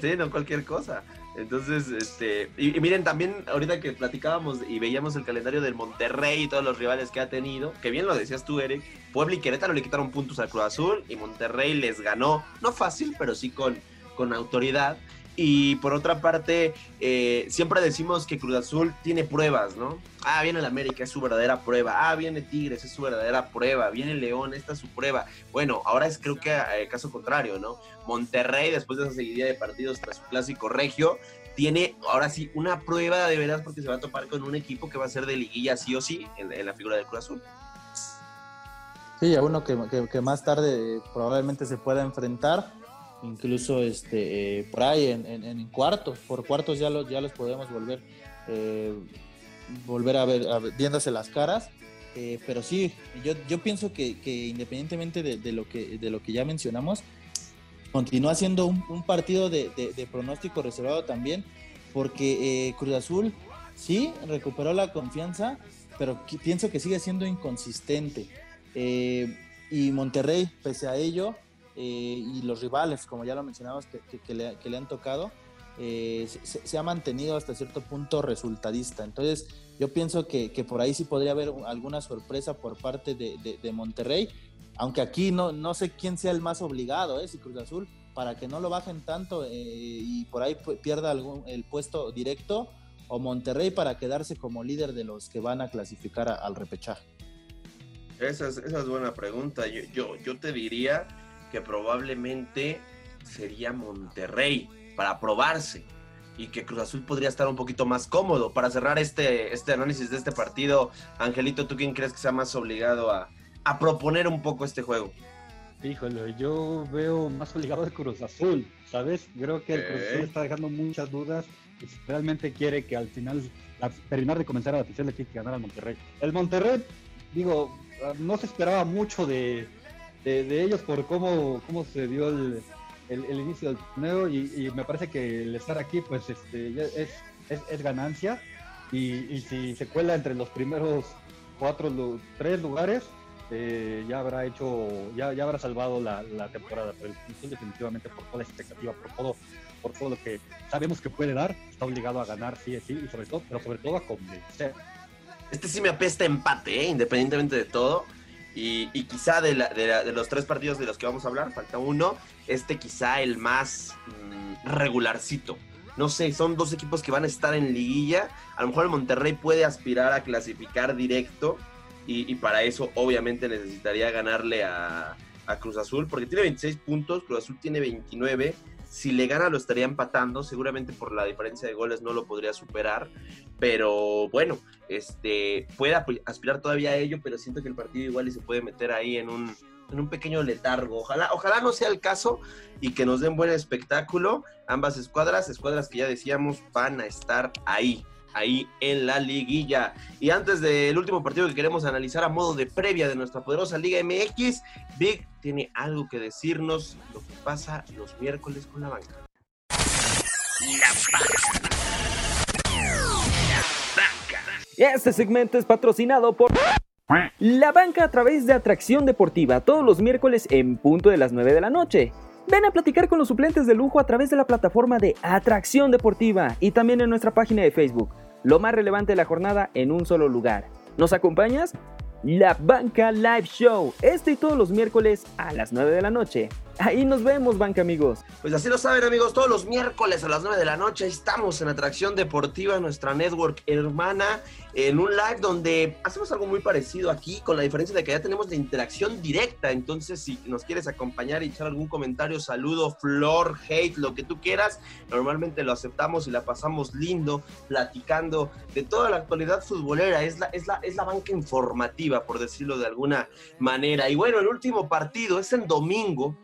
Sí, no cualquier cosa. Entonces, este, y, miren, también ahorita que platicábamos y veíamos el calendario del Monterrey y todos los rivales que ha tenido, que bien lo decías tú, Eric, Puebla y Querétaro le quitaron puntos al Cruz Azul y Monterrey les ganó, no fácil, pero sí con, con autoridad. Y por otra parte, eh, siempre decimos que Cruz Azul tiene pruebas, ¿no? Ah, viene el América, es su verdadera prueba. Ah, viene Tigres, es su verdadera prueba. Viene León, esta es su prueba. Bueno, ahora es creo que eh, caso contrario, ¿no? Monterrey, después de esa seguidilla de partidos tras su clásico regio, tiene ahora sí una prueba de veras porque se va a topar con un equipo que va a ser de liguilla sí o sí en, la figura del Cruz Azul. Sí, a uno que, que más tarde probablemente se pueda enfrentar incluso este, eh, por ahí en, cuartos, por cuartos ya los, ya los podemos volver, eh, volver a ver, viéndose las caras. Eh, pero sí, yo, yo pienso que, que independientemente de, lo que, de lo que ya mencionamos, continúa siendo un, partido de, de, pronóstico reservado también, porque Cruz Azul sí recuperó la confianza, pero pienso que sigue siendo inconsistente. y Monterrey, pese a ello, eh, y los rivales, como ya lo mencionamos, que, le, han tocado, eh, se, ha mantenido hasta cierto punto resultadista. Entonces, yo pienso que, por ahí sí podría haber alguna sorpresa por parte de, Monterrey, aunque aquí no, no sé quién sea el más obligado, ¿eh? si Cruz Azul, para que no lo bajen tanto eh, y por ahí pierda algún, el puesto directo, o Monterrey para quedarse como líder de los que van a clasificar al repechaje. Esa es, esa es buena pregunta. Yo, yo, yo te diría que probablemente sería Monterrey para probarse. y que Cruz Azul podría estar un poquito más cómodo. Para cerrar este, este análisis de este partido, Angelito, ¿tú quién crees que sea más obligado a, a proponer un poco este juego? Híjole, yo veo más obligado de Cruz Azul, ¿sabes? Creo que el Cruz Azul está dejando muchas dudas y si realmente quiere que al final, al terminar de comenzar a la afición, le tiene que ganar al Monterrey. El Monterrey, digo, no se esperaba mucho de, de, de ellos por cómo, cómo se dio el, el- el inicio del torneo y, y me parece que el estar aquí, pues, este, es, es, es ganancia y, y si se cuela entre los primeros cuatro, tres lugares, eh, ya habrá hecho, ya, ya habrá salvado la, la temporada, pero el definitivamente por toda la expectativa, por todo, por todo lo que sabemos que puede dar, está obligado a ganar sí, sí, y sobre todo, pero sobre todo a convencer. Este sí me apesta empate, ¿eh? independientemente de todo. Y, quizá de, la- de la- de los tres partidos de los que vamos a hablar, falta uno, este quizá el más mm, regularcito. No sé, son dos equipos que van a estar en liguilla. A lo mejor el Monterrey puede aspirar a clasificar directo y, para eso obviamente necesitaría ganarle a, a Cruz Azul porque tiene 26 puntos, Cruz Azul tiene 29. Si le gana lo estaría empatando, seguramente por la diferencia de goles no lo podría superar, pero bueno, este, puede aspirar todavía a ello, pero siento que el partido igual y se puede meter ahí en un, en un pequeño letargo. Ojalá, ojalá no sea el caso y que nos den buen espectáculo. Ambas escuadras, escuadras que ya decíamos, van a estar ahí, ahí en la liguilla. Y antes del último partido que queremos analizar a modo de previa de nuestra poderosa Liga MX, Big tiene algo que decirnos lo que pasa los miércoles con la banca. La banca. La banca. Este segmento es patrocinado por La Banca a través de Atracción Deportiva todos los miércoles en punto de las 9 de la noche. Ven a platicar con los suplentes de lujo a través de la plataforma de Atracción Deportiva y también en nuestra página de Facebook. Lo más relevante de la jornada en un solo lugar. ¿Nos acompañas? La Banca Live Show, este y todos los miércoles a las 9 de la noche. Ahí nos vemos, banca amigos. Pues así lo saben amigos, todos los miércoles a las 9 de la noche estamos en Atracción Deportiva, nuestra network hermana, en un live donde hacemos algo muy parecido aquí, con la diferencia de que ya tenemos la interacción directa, entonces si nos quieres acompañar echar algún comentario, saludo, flor, hate, lo que tú quieras, normalmente lo aceptamos y la pasamos lindo, platicando de toda la actualidad futbolera, es la, es la, es la banca informativa, por decirlo de alguna manera. Y bueno, el último partido es en domingo,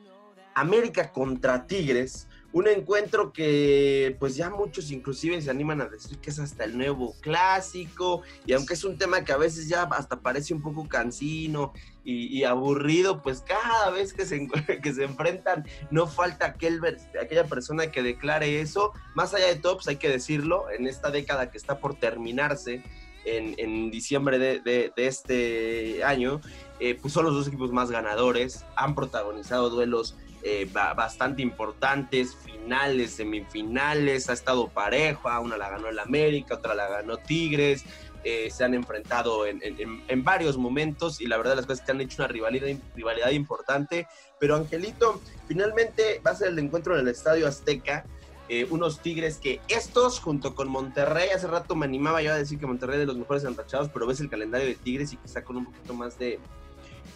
América contra Tigres, un encuentro que pues ya muchos inclusive se animan a decir que es hasta el nuevo clásico y aunque es un tema que a veces ya hasta parece un poco cansino y, aburrido, pues cada vez que se, *laughs* que se enfrentan no falta aquel, aquella persona que declare eso, más allá de todo, pues hay que decirlo, en esta década que está por terminarse, en, en diciembre de, de- de este año, eh, pues son los dos equipos más ganadores, han protagonizado duelos eh, ba- bastante importantes, finales, semifinales, ha estado parejo, una la ganó el América, otra la ganó Tigres, eh, se han enfrentado en, en- en- en varios momentos y la verdad las cosas que han hecho una rivalidad, rivalidad importante, pero Angelito, finalmente va a ser el encuentro en el Estadio Azteca, eh, unos Tigres que estos junto con Monterrey, hace rato me animaba yo a decir que Monterrey es de los mejores enrachados, pero ves el calendario de Tigres y quizá con un poquito más de,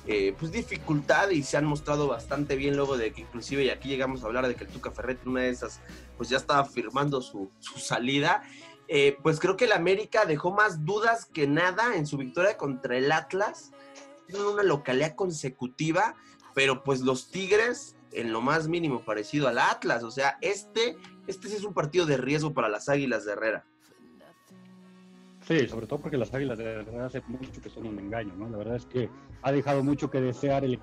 eh, pues dificultad y se han mostrado bastante bien luego de que inclusive y aquí llegamos a hablar de que el Tuca Ferretti una de esas pues ya estaba firmando su, su salida Eh, pues creo que el América dejó más dudas que nada en su victoria contra el Atlas. Tienen una localidad consecutiva pero pues los Tigres en lo más mínimo parecido al Atlas. O sea este este es un partido de riesgo para las Águilas de Herrera Sí, sobre todo porque las Águilas de verdad hace mucho que son un engaño, ¿no? La verdad es que ha dejado mucho que desear el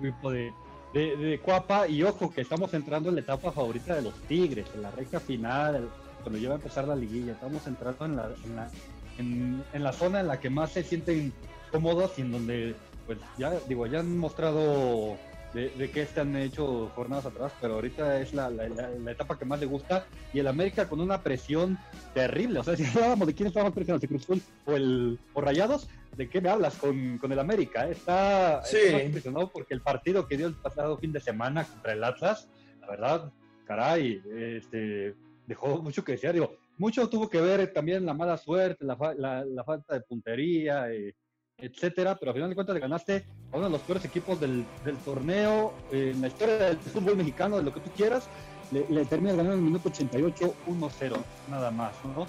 equipo de, de, Cuapa y ojo que estamos entrando en la etapa favorita de los Tigres, en la recta final, cuando ya va a empezar la liguilla, estamos entrando en la, en la, en, en la zona en la que más se sienten cómodos y en donde pues ya digo, ya han mostrado de, de qué se han hecho jornadas atrás, pero ahorita es la, la, la- la etapa que más le gusta y el América con una presión terrible. O sea, *laughs* si hablábamos de quién estaba más presionado, si Cruz Azul o, el, o Rayados, ¿de qué me hablas con, con el América? Está, Sí. está presionado porque el partido que dio el pasado fin de semana contra el Atlas, la verdad, caray, este, dejó mucho que desear. Digo, mucho tuvo que ver también la mala suerte, la, la, la falta de puntería, eh, etcétera, pero al final de cuentas le ganaste a uno de los peores equipos del, del torneo, eh, en la historia del fútbol mexicano, de lo que tú quieras, le, le termina ganando en el minuto 88 1-0, nada más, ¿no?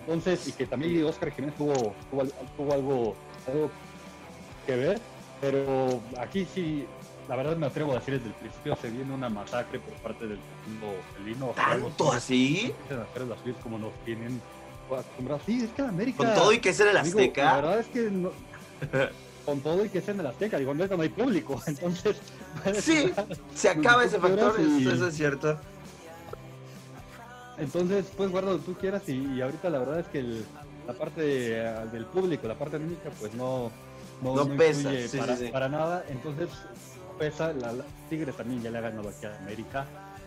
Entonces, y que también Oscar Jiménez tuvo, tuvo, tuvo algo, algo que ver, pero aquí sí, la verdad me atrevo a decir desde el principio se viene una masacre por parte del mundo felino. ¿Tanto así? Las como nos tienen acostumbrados. Sí, es que en América. Con todo y que es en el Azteca. la verdad es que no, *laughs* con todo y que es en el Azteca, digo, no, no hay público, *laughs* entonces. Sí, se acaba ese factor, y... eso es cierto. Entonces, pues guarda lo que tú quieras y, y, ahorita la verdad es que el, la parte del público, la parte anímica, pues no, no, no, no pesa sí, para, sí, sí. para, nada. Entonces, pesa, la, la, Tigres también ya le ha ganado aquí a América.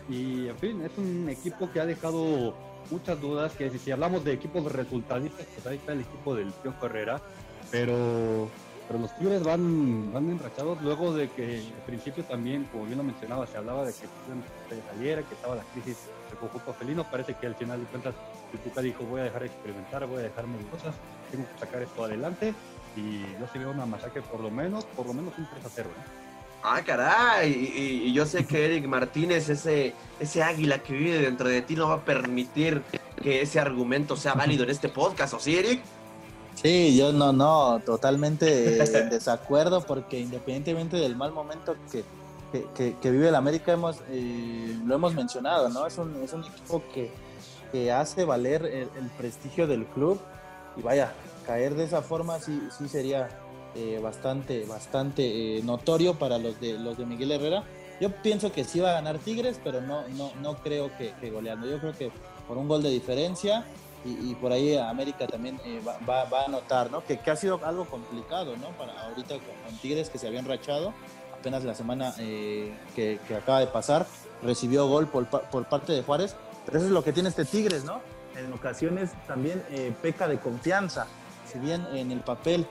Y en fin, es un equipo que ha dejado muchas dudas, que si, hablamos de equipos resultadistas, pues ahí está el equipo del Pío Herrera, pero, pero los Tigres van, van enrachados luego de que al principio también, como bien lo mencionaba, se hablaba de que se saliera, que estaba la crisis del conjunto felino, parece que al final de cuentas el dijo voy a dejar de experimentar, voy a dejarme de cosas, tengo que sacar esto adelante y yo sí veo una masacre por lo menos, por lo menos un 3 a 0. ¿eh? Ah, caray, y, yo sé que Eric Martínez, ese, ese águila que vive dentro de ti, no va a permitir que ese argumento sea válido en este podcast, ¿o sí, Eric? Sí, yo no, no, totalmente en desacuerdo, porque independientemente del mal momento que, que vive el América, hemos, eh, lo hemos mencionado, ¿no? Es un, es un equipo que, que hace valer el, el, prestigio del club, y vaya, caer de esa forma sí, sí sería eh, bastante, bastante eh, notorio para los de los de Miguel Herrera. Yo pienso que sí va a ganar Tigres, pero no, no, no creo que, que goleando. Yo creo que por un gol de diferencia y, por ahí América también eh, va, va, va, a notar, ¿no? Que, que, ha sido algo complicado, ¿no? Para ahorita con, Tigres que se habían rachado apenas la semana que, que, acaba de pasar recibió gol por, por, parte de Juárez, pero eso es lo que tiene este Tigres, ¿no? En ocasiones también peca de confianza, si bien en el papel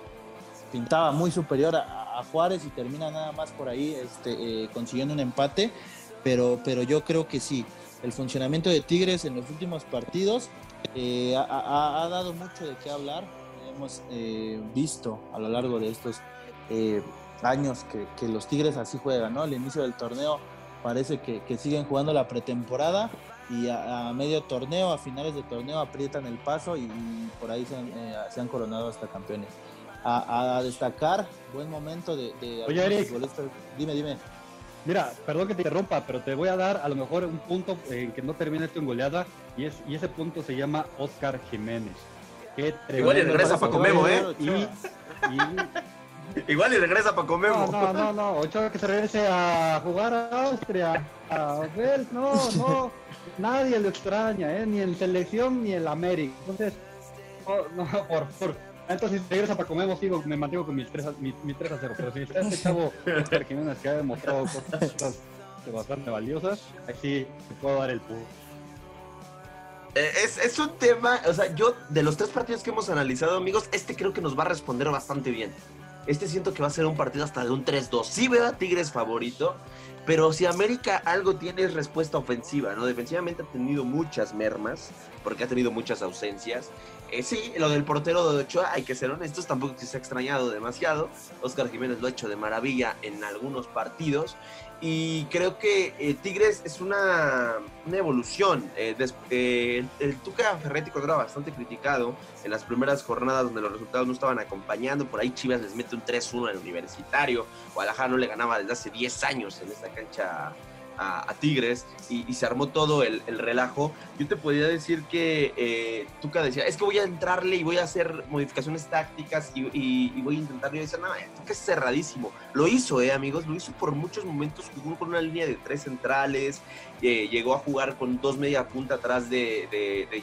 pintaba muy superior a, Juárez y termina nada más por ahí este, eh, consiguiendo un empate, pero, pero yo creo que sí, el funcionamiento de Tigres en los últimos partidos eh, ha, dado mucho de qué hablar, hemos eh, visto a lo largo de estos años que, los Tigres así juegan, ¿no? Al inicio del torneo parece que, siguen jugando la pretemporada y a, medio torneo, a finales de torneo aprietan el paso y, por ahí se han coronado hasta campeones a, a destacar. Buen momento de, de Oye, Eric. Dime, dime. Mira, perdón que te interrumpa, pero te voy a dar a lo mejor un punto en que no termine esto en goleada y, es, y ese punto se llama Oscar Jiménez. Igual y regresa Paco Memo, ¿eh? Y, y... Igual y regresa Paco Memo. No, no, no, no. Ochoa que se regrese a jugar a Austria. A ver, no, no. Nadie lo extraña, ¿eh? Ni en selección ni en la América. Entonces, no, no por, por, entonces, si regresa para comer, sigo, me mantengo con mis 3 a, mi, mi 3 a 0. Pero si está este chavo Oscar Jiménez que ha demostrado cosas bastante valiosas, así te puedo dar el punto. Eh, es, es, un tema, o sea, yo de los tres partidos que hemos analizado, amigos, este creo que nos va a responder bastante bien. Este siento que va a ser un partido hasta de un 3-2. Sí veo Tigres favorito, pero si América algo tiene es respuesta ofensiva, ¿no? Defensivamente ha tenido muchas mermas, porque ha tenido muchas ausencias. Eh, sí, lo del portero de Ochoa, hay que ser honestos, tampoco se ha extrañado demasiado. Oscar Jiménez lo ha hecho de maravilla en algunos partidos. Y creo que eh, Tigres es una, una evolución. Eh, el Tuca Ferretti era bastante criticado en las primeras jornadas donde los resultados no estaban acompañando. Por ahí Chivas les mete un 3-1 al universitario. Guadalajara no le ganaba desde hace 10 años en esta cancha a, Tigres y, se armó todo el, el, relajo. Yo te podría decir que eh, Tuca decía, es que voy a entrarle y voy a hacer modificaciones tácticas y, voy a intentar. Yo decía, no, Tuca es cerradísimo. Lo hizo, eh, amigos, lo hizo por muchos momentos. Jugó con una línea de tres centrales, eh, llegó a jugar con dos media punta atrás de, de.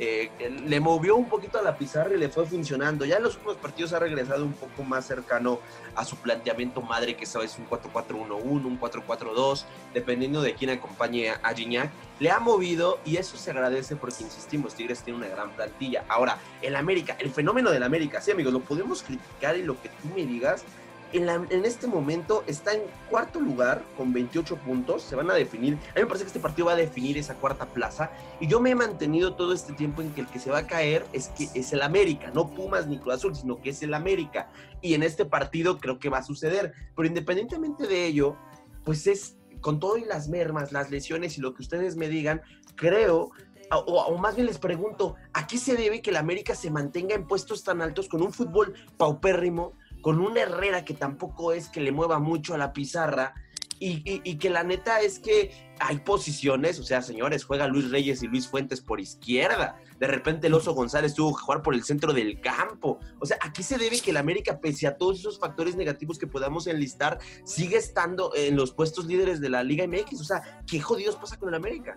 Eh, le movió un poquito a la pizarra y le fue funcionando. Ya en los últimos partidos ha regresado un poco más cercano a su planteamiento madre, que es un 4-4-1-1, un 4-4-2, dependiendo de quién acompañe a Gignac. Le ha movido y eso se agradece porque, insistimos, Tigres tiene una gran plantilla. Ahora, el América, el fenómeno del América, sí, amigos, lo podemos criticar y lo que tú me digas, en, la, en, este momento está en cuarto lugar con 28 puntos. Se van a definir. A mí me parece que este partido va a definir esa cuarta plaza. Y yo me he mantenido todo este tiempo en que el que se va a caer es que es el América, no Pumas ni Cruz Azul, sino que es el América. Y en este partido creo que va a suceder. Pero independientemente de ello, pues es con todo y las mermas, las lesiones y lo que ustedes me digan, creo o, más bien les pregunto, ¿a qué se debe que la América se mantenga en puestos tan altos con un fútbol paupérrimo, con un Herrera que tampoco es que le mueva mucho a la pizarra? Y, que la neta es que hay posiciones, o sea, señores, juega Luis Reyes y Luis Fuentes por izquierda. De repente el Oso González tuvo que jugar por el centro del campo. O sea, ¿a qué se debe que la América, pese a todos esos factores negativos que podamos enlistar, sigue estando en los puestos líderes de la Liga MX? O sea, ¿qué jodidos pasa con el América?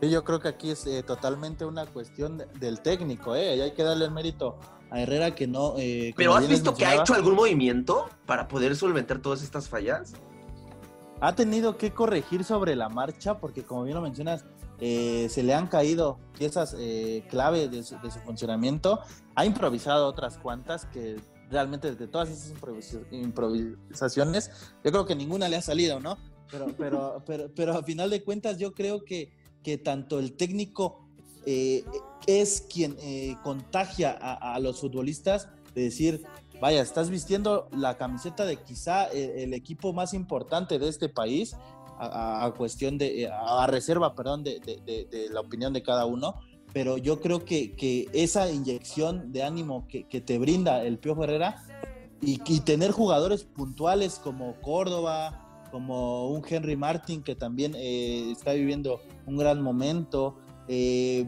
Sí, yo creo que aquí es eh, totalmente una cuestión del técnico, ¿eh? Y hay que darle el mérito a Herrera que no... Eh, ¿Pero has visto que ha hecho algún movimiento para poder solventar todas estas fallas? Ha tenido que corregir sobre la marcha porque, como bien lo mencionas, eh, se le han caído piezas clave de su, de su, funcionamiento. Ha improvisado otras cuantas que realmente de todas esas improvisaciones, yo creo que ninguna le ha salido, ¿no? Pero, pero, *laughs* pero, pero a final de cuentas yo creo que que tanto el técnico eh, es quien eh, contagia a, los futbolistas de decir, vaya, estás vistiendo la camiseta de quizá el, equipo más importante de este país, a, cuestión de, a reserva, perdón, de, la opinión de cada uno, pero yo creo que, esa inyección de ánimo que, te brinda el Piojo Herrera y, y tener jugadores puntuales como Córdoba, como un Henry Martin que también eh, está viviendo un gran momento. Eh,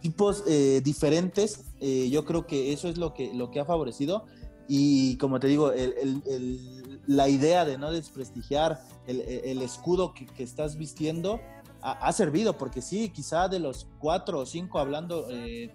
tipos eh, diferentes, yo creo que eso es lo que, lo que ha favorecido. Y como te digo, la idea de no desprestigiar el, escudo que, estás vistiendo ha, servido, porque sí, quizá de los cuatro o cinco, hablando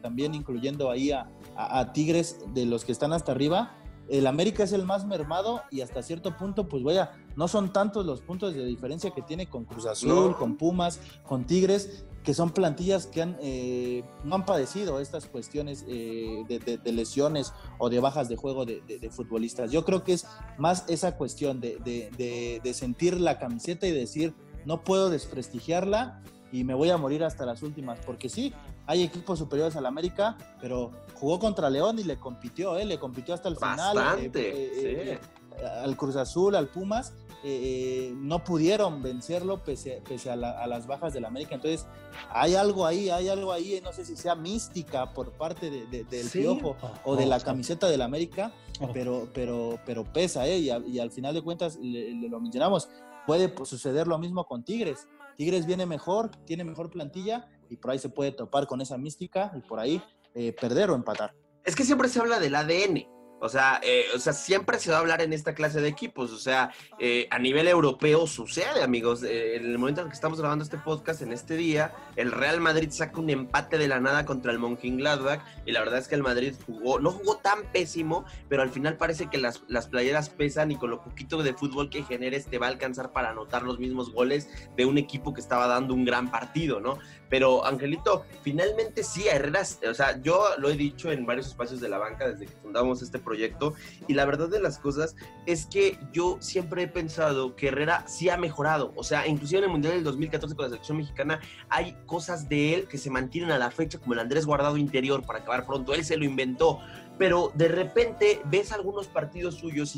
también incluyendo ahí a, a Tigres, de los que están hasta arriba, el América es el más mermado y hasta cierto punto, pues vaya, no son tantos los puntos de diferencia que tiene con Cruz Azul, con Pumas, con Tigres, que son plantillas que han, eh, no han padecido estas cuestiones eh, de, lesiones o de bajas de juego de, futbolistas. Yo creo que es más esa cuestión de, sentir la camiseta y decir, no puedo desprestigiarla y me voy a morir hasta las últimas, porque sí, hay equipos superiores al América, pero jugó contra León y le compitió, ¿eh? le compitió hasta el final. Eh, eh, sí. al Cruz Azul, al Pumas, no pudieron vencerlo pese, a, las bajas del América. Entonces, hay algo ahí, hay algo ahí, no sé si sea mística por parte del Piojo o de la camiseta del América, pero, pero, pero pesa, ¿eh? Y, al final de cuentas, lo mencionamos, puede suceder lo mismo con Tigres. Tigres viene mejor, tiene mejor plantilla y por ahí se puede topar con esa mística y por ahí eh, perder o empatar. Es que siempre se habla del ADN. O sea, eh, o sea, siempre se va a hablar en esta clase de equipos. O sea, eh, a nivel europeo sucede, amigos. Eh, en el momento en que estamos grabando este podcast, en este día, el Real Madrid saca un empate de la nada contra el Mönchengladbach. Y la verdad es que el Madrid jugó, no jugó tan pésimo, pero al final parece que las, las playeras pesan y con lo poquito de fútbol que generes te va a alcanzar para anotar los mismos goles de un equipo que estaba dando un gran partido, ¿no? Pero, Angelito, finalmente sí, Herrera, o sea, yo lo he dicho en varios espacios de la banca desde que fundamos este proyecto y la verdad de las cosas es que yo siempre he pensado que Herrera sí ha mejorado, o sea, inclusive en el Mundial del 2014 con la selección mexicana hay cosas de él que se mantienen a la fecha como el Andrés Guardado interior para acabar pronto, él se lo inventó, pero de repente ves algunos partidos suyos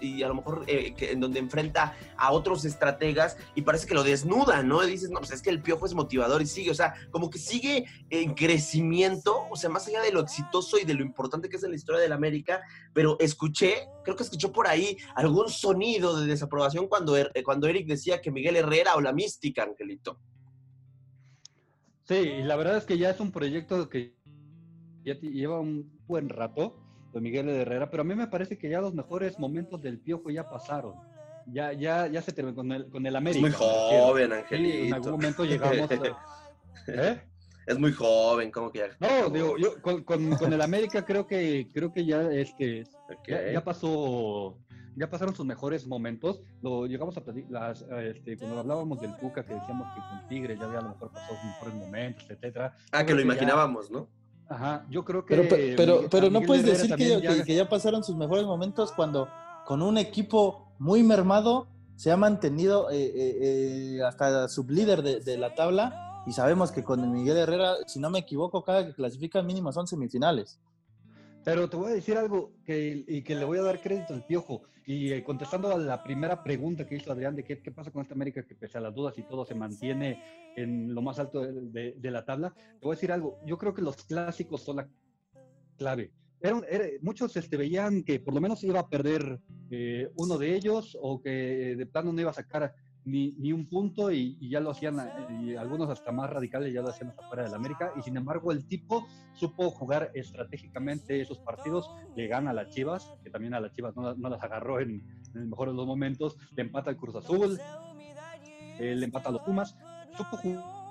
y, a lo mejor eh, en donde enfrenta a otros estrategas y parece que lo desnuda, ¿no? Y dices, no, pues es que el piojo es motivador y sigue, o sea, como que sigue en crecimiento, o sea, más allá de lo exitoso y de lo importante que es en la historia del América, pero escuché, creo que escuchó por ahí algún sonido de desaprobación cuando, er, cuando Eric decía que Miguel Herrera o la mística, Angelito. Sí, y la verdad es que ya es un proyecto que ya lleva un buen rato de Miguel Herrera, pero a mí me parece que ya los mejores momentos del Piojo ya pasaron. Ya, ya, ya se terminó con el, con el América. Es muy joven, Angelito. en algún momento *laughs* llegamos ¿eh? Es muy joven, ¿cómo que ya? No, digo, yo con, con, el América creo que creo que ya este ya, pasó ya pasaron sus mejores momentos. Lo llegamos a las, este, cuando hablábamos del Tuca que decíamos que con Tigre ya había a lo mejor pasado sus mejores momentos, etcétera. Ah, que lo imaginábamos, ¿no? Ajá, yo creo que. Pero, pero, pero, no puedes decir que ya... Que, ya pasaron sus mejores momentos cuando con un equipo muy mermado se ha mantenido eh, eh, eh, hasta sublíder de, de, la tabla y sabemos que con Miguel Herrera, si no me equivoco, cada que clasifica mínimo son semifinales. Pero te voy a decir algo que, y que le voy a dar crédito al Piojo. Y eh, contestando a la primera pregunta que hizo Adrián de qué, qué, pasa con esta América que pese a las dudas y todo se mantiene en lo más alto de, la tabla, te voy a decir algo. Yo creo que los clásicos son la clave. Era, era, muchos este, veían que por lo menos iba a perder eh, uno de ellos o que de plano no iba a sacar ni, ni un punto y, ya lo hacían, y algunos hasta más radicales ya lo hacían hasta fuera del América, y sin embargo el tipo supo jugar estratégicamente esos partidos, le gana a las Chivas, que también a las Chivas no, no las agarró en, en, el mejor de los momentos, le empata al Cruz Azul, eh, le empata a los Pumas, supo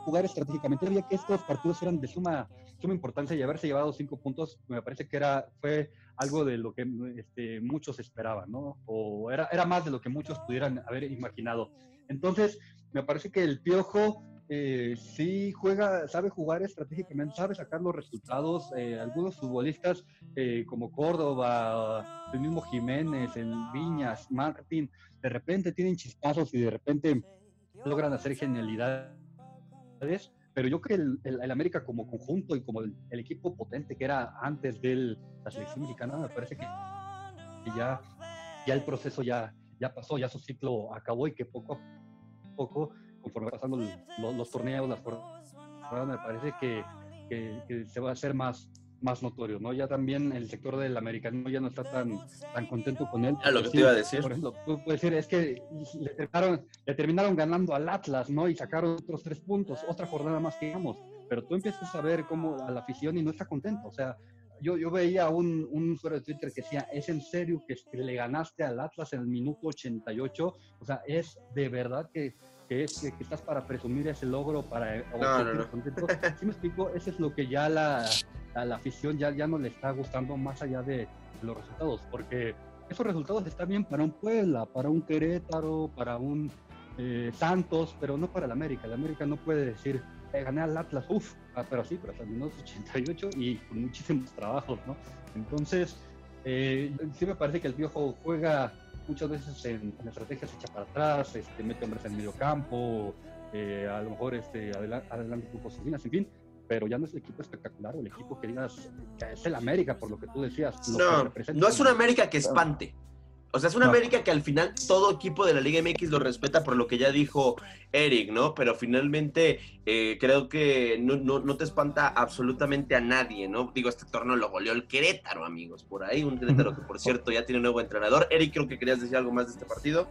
jugar estratégicamente, sabía que estos partidos eran de suma, suma importancia y haberse llevado cinco puntos me parece que era, fue algo de lo que este, muchos esperaban, ¿no? O era, era más de lo que muchos pudieran haber imaginado. Entonces, me parece que el Piojo eh, sí juega, sabe jugar estratégicamente, sabe sacar los resultados. Eh, algunos futbolistas eh, como Córdoba, el mismo Jiménez, el Viñas, Martín, de repente tienen chispazos y de repente logran hacer genialidades. Pero yo creo que el, el, el América como conjunto y como el, el, equipo potente que era antes de la selección mexicana, me parece que ya, ya el proceso ya, ya pasó, ya su ciclo acabó y que poco a poco, conforme pasando los, los, torneos, las jornadas, me parece que, que, que, se va a hacer más, más notorio, ¿no? Ya también el sector del americano ya no está tan, tan contento con él. A lo que te iba a decir. Por ejemplo, tú puedes decir, es que le terminaron, le terminaron ganando al Atlas, ¿no? Y sacaron otros tres puntos, otra jornada más que digamos. Pero tú empiezas a ver cómo a la afición y no está contento, o sea, yo, yo veía un, un usuario de Twitter que decía, ¿es en serio que, que, le ganaste al Atlas en el minuto 88? O sea, es de verdad que, que es que, que estás para presumir ese logro, para... No, no, no. ¿Sí me explico? Eso es lo que ya la, a la afición ya, ya no le está gustando más allá de los resultados, porque esos resultados están bien para un Puebla, para un Querétaro, para un eh, Santos, pero no para el América. El América no puede decir, eh, gané al Atlas, uff, ah, pero sí, pero minuto 88 y con muchísimos trabajos, ¿no? Entonces, eh, sí me parece que el viejo juega muchas veces en, en estrategias hechas para atrás, este, mete hombres en medio campo, eh, a lo mejor este, adelante, adelante grupos en fin, pero ya no es el equipo espectacular, el equipo que digas que es el América, por lo que tú decías. No, no es un América que espante. O sea, es una no. América que al final todo equipo de la Liga MX lo respeta por lo que ya dijo Eric, ¿no? Pero finalmente eh, creo que no, no, no, te espanta absolutamente a nadie, ¿no? Digo, este torneo lo goleó el Querétaro, amigos, por ahí, un Querétaro que por cierto ya tiene un nuevo entrenador. Eric, creo que querías decir algo más de este partido.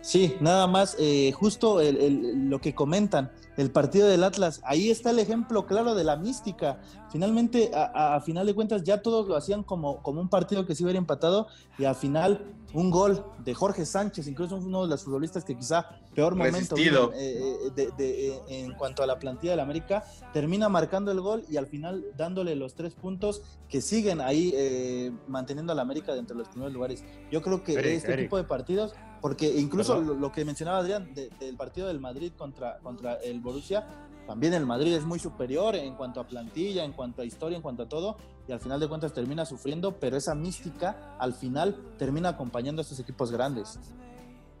Sí, nada más, eh, justo el, el, lo que comentan, el partido del Atlas, ahí está el ejemplo claro de la mística. Finalmente, a, a, final de cuentas, ya todos lo hacían como, como un partido que se hubiera empatado y al final un gol de Jorge Sánchez, incluso uno de los futbolistas que quizá peor momento vino, eh, de, de, eh, en cuanto a la plantilla del América, termina marcando el gol y al final dándole los tres puntos que siguen ahí eh, manteniendo a la América dentro de los primeros lugares. Yo creo que Eric, este Eric. tipo de partidos, porque incluso lo, lo, que mencionaba Adrián de, del partido del Madrid contra, contra el Borussia, también el Madrid es muy superior en cuanto a plantilla, en cuanto a historia, en cuanto a todo, y al final de cuentas termina sufriendo, pero esa mística al final termina acompañando a estos equipos grandes.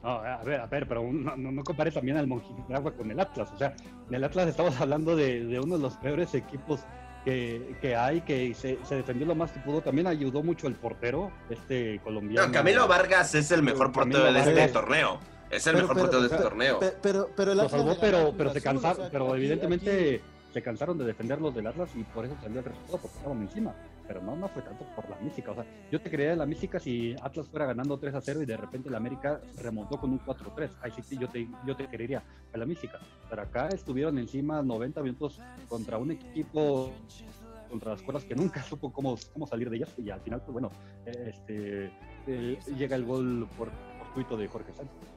No, a ver, a ver, pero no, no, no compare también al Mönchengladbach con el Atlas. O sea, en el Atlas estamos hablando de, de uno de los peores equipos que, que, hay, que se, se, defendió lo más que pudo. También ayudó mucho el portero, este colombiano. No, Camilo Vargas es el mejor portero de este torneo. Es el pero, mejor portero de este torneo. Pero, pero, pero el Atlas lo salvó, pero, pero se cansaron, pero aquí, evidentemente aquí... se cansaron de defender los del Atlas y por eso salió el resultado, porque estaban encima. Pero no, no fue tanto por la mística. O sea, yo te creía la mística si Atlas fuera ganando 3 a 0 y de repente el América remontó con un 4-3. Ahí sí, sí, yo te, yo te creería a la mística. Pero acá estuvieron encima 90 minutos contra un equipo contra las cuerdas que nunca *laughs* supo cómo, cómo salir de ellas y al final, pues bueno, este, eh, llega el gol por fortuito de Jorge Sánchez.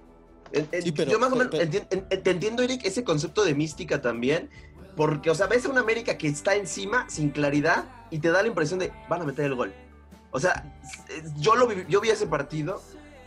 Sí, pero, yo más o menos te entiendo, Eric, ese concepto de mística también, porque, o sea, ves a una América que está encima, sin claridad, y te da la impresión de, van a meter el gol. O sea, yo, lo vi, yo vi ese partido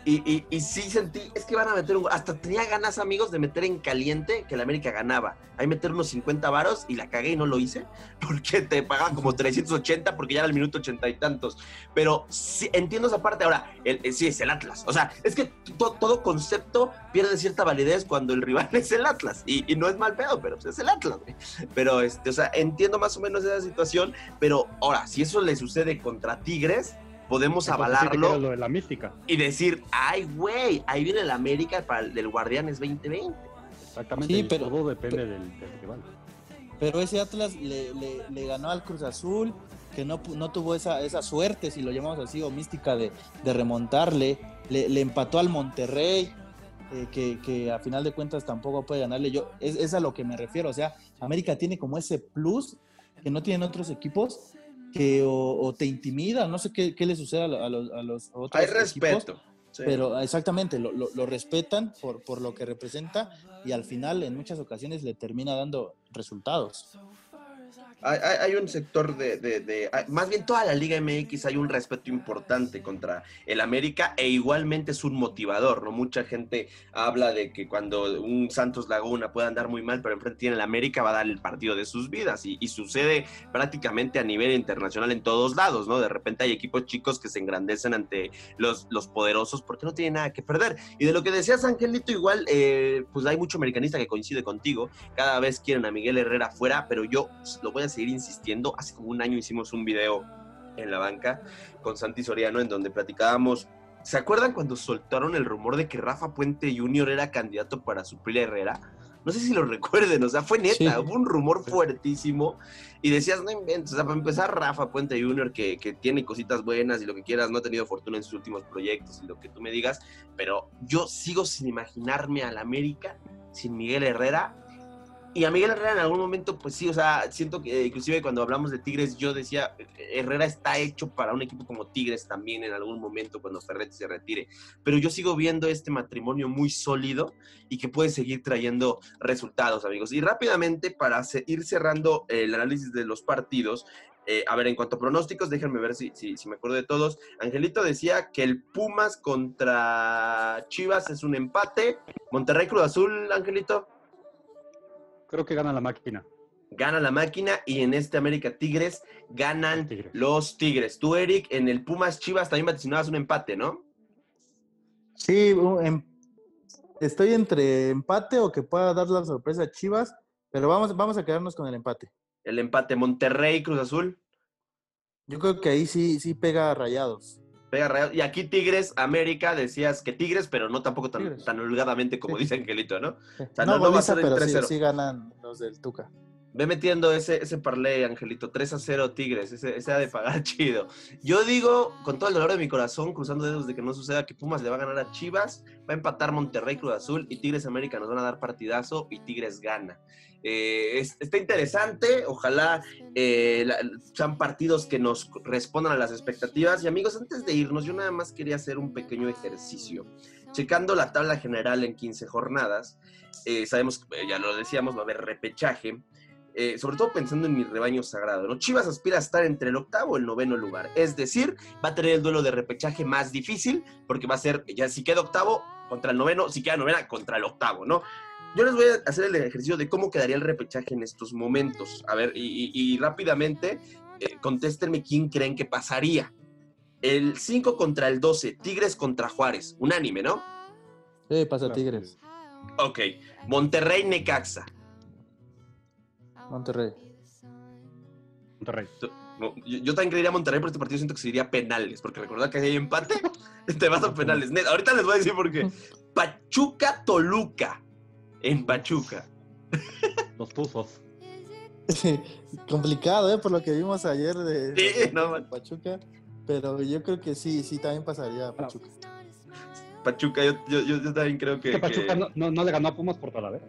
Y, y, y, sí sentí, es que van a meter Hasta tenía ganas, amigos, de meter en caliente que el América ganaba. Ahí meter unos 50 varos y la cagué y no lo hice, *laughs* porque te pagaban como 380 porque ya era el minuto ochenta y tantos. Pero sí, entiendo esa parte. Ahora, el, sí, es el Atlas. O sea, es que to, todo concepto pierde cierta validez cuando el rival *laughs* es el Atlas. Y, y no es mal pedo, pero pues, es el Atlas. Güey. Pero, este, o sea, entiendo más o menos esa situación. Pero ahora, si eso le sucede contra Tigres podemos avalarlo lo de la mística. y decir, ay, güey, ahí viene el América para el del Guardianes 2020. Exactamente, Sí, pero- todo depende pero- del, del rival. Pero ese Atlas le, le- le ganó al Cruz Azul, que no, pu- no tuvo esa, esa suerte, si lo llamamos así, o mística de, de remontarle. Le, le empató al Monterrey, eh, que, que a final de cuentas tampoco puede ganarle. Yo, es, es a lo que me refiero. O sea, América tiene como ese plus que no tienen otros equipos, que o, o te intimida, no sé qué, qué le sucede a, lo- a los, a los otros Hay equipos, respeto. sí. pero exactamente, lo, lo- lo respetan por, por lo que representa y al final en muchas ocasiones le termina dando resultados. Hay, un sector de, de- hay- Más bien toda la Liga MX hay un respeto importante contra el América e igualmente es un motivador, ¿no? Mucha gente habla de que cuando un Santos Laguna puede andar muy mal, pero enfrente tiene el América, va a dar el partido de sus vidas y, y sucede prácticamente a nivel internacional en todos lados, ¿no? De repente hay equipos chicos que se engrandecen ante los, los poderosos porque no tienen nada que perder. Y de lo que decías, Angelito, igual, eh, pues hay mucho americanista que coincide contigo cada vez quieren a Miguel Herrera fuera, pero yo lo voy a seguir insistiendo. Hace como un año hicimos un video en la banca con Santi Soriano en donde platicábamos. ¿Se acuerdan cuando soltaron el rumor de que Rafa Puente Jr. era candidato para suplir a Herrera? No sé si lo *laughs* recuerden, o sea, fue neta, Sí. hubo un rumor fuertísimo y decías, no inventes, o sea, para empezar, Rafa Puente Jr., que, que tiene cositas buenas y lo que quieras, no ha tenido fortuna en sus últimos proyectos y lo que tú me digas, pero yo sigo sin imaginarme al América sin Miguel Herrera y a Miguel Herrera en algún momento, pues sí, o sea, siento que eh, inclusive cuando hablamos de Tigres, yo decía, eh, Herrera está hecho para un equipo como Tigres también en algún momento cuando Ferretti se retire. Pero yo sigo viendo este matrimonio muy sólido y que puede seguir trayendo resultados, amigos. Y rápidamente, para ir cerrando el análisis de los partidos, eh, a ver, en cuanto a pronósticos, déjenme ver si, si me acuerdo de todos. Angelito decía que el Pumas contra Chivas es un empate. Monterrey Cruz Azul, Angelito Creo que gana la máquina. gana la máquina y en este América Tigres ganan Tigres. los Tigres. Tú, Eric, en el Pumas Chivas también vaticinabas un empate, ¿no? Sí, un em- estoy entre empate o que pueda dar la sorpresa a Chivas, pero vamos, vamos a quedarnos con el empate. El empate Monterrey Cruz Azul. Yo creo que ahí sí, sí pega a rayados. Pega Rayados. Y aquí Tigres, América, decías que Tigres, pero no tampoco tan, Tigres. tan holgadamente como Sí. dice Angelito, ¿no? Sea, no- no va a goliza, ser el pero sí, 3-0. sí ganan los del Tuca. Ve metiendo ese, ese parlay, Angelito. 3 a 0 Tigres. Ese, ese ha de pagar chido. Yo digo, con todo el dolor de mi corazón, cruzando dedos de que no suceda, que Pumas le va a ganar a Chivas, va a empatar Monterrey Cruz Azul y Tigres América nos van a dar partidazo y Tigres gana. Eh, es- está interesante. Ojalá eh, la- sean partidos que nos respondan a las expectativas. Y amigos, antes de irnos, yo nada más quería hacer un pequeño ejercicio. Checando la tabla general en 15 jornadas, eh, sabemos, eh, ya lo decíamos, va a haber repechaje. Eh, sobre todo pensando en mi rebaño sagrado, ¿no? Chivas aspira a estar entre el octavo y el noveno lugar. Es decir, va a tener el duelo de repechaje más difícil, porque va a ser, ya si queda octavo contra el noveno, si queda novena contra el octavo, ¿no? Yo les voy a hacer el ejercicio de cómo quedaría el repechaje en estos momentos. A ver, y, y- y rápidamente, eh, contéstenme quién creen que pasaría. El 5 contra el 12, Tigres contra Juárez. Unánime, ¿no? Sí, pasa. Tigres, Ok. Monterrey, Necaxa. Monterrey. Monterrey. No, yo, yo también creería Monterrey, pero este partido siento que se iría penales, porque recordad que si hay empate, *laughs* te vas a penales. Net, ahorita les voy a decir por qué. *laughs* Pachuca Toluca. En Pachuca. *laughs* Los tuzos. Complicado, ¿eh? Por lo que vimos ayer de, Sí, de no. Pachuca. Pero yo creo que sí, sí, también pasaría a Pachuca. Pachuca, yo, yo, también creo que. Que Pachuca que- no, no, no le ganó a Pumas por Talavera.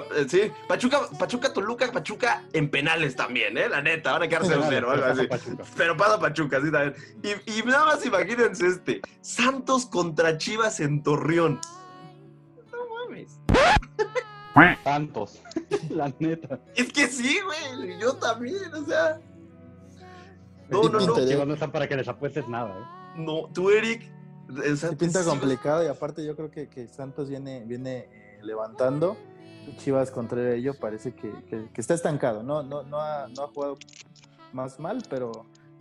Pa- eh, sí, Pachuca, Pachuca Toluca, Pachuca en penales también, ¿eh? La neta, van a quedar 0-0 o algo así. Pachuca. Pero pasa Pachuca, sí, también. Y, y nada más imagínense este: Santos contra Chivas en Torreón. No mames. *laughs* Santos. *laughs* La neta. Es que sí, güey. Yo también, o sea. No, ¿Qué no, no. Chivas no están para que les apuestes nada, ¿eh? No, tú, Eric. O pinta complicado y aparte yo creo que, que Santos viene, viene eh, levantando. Chivas contra ello parece que, que, está estancado. No, no, no, ha, no ha jugado más mal, pero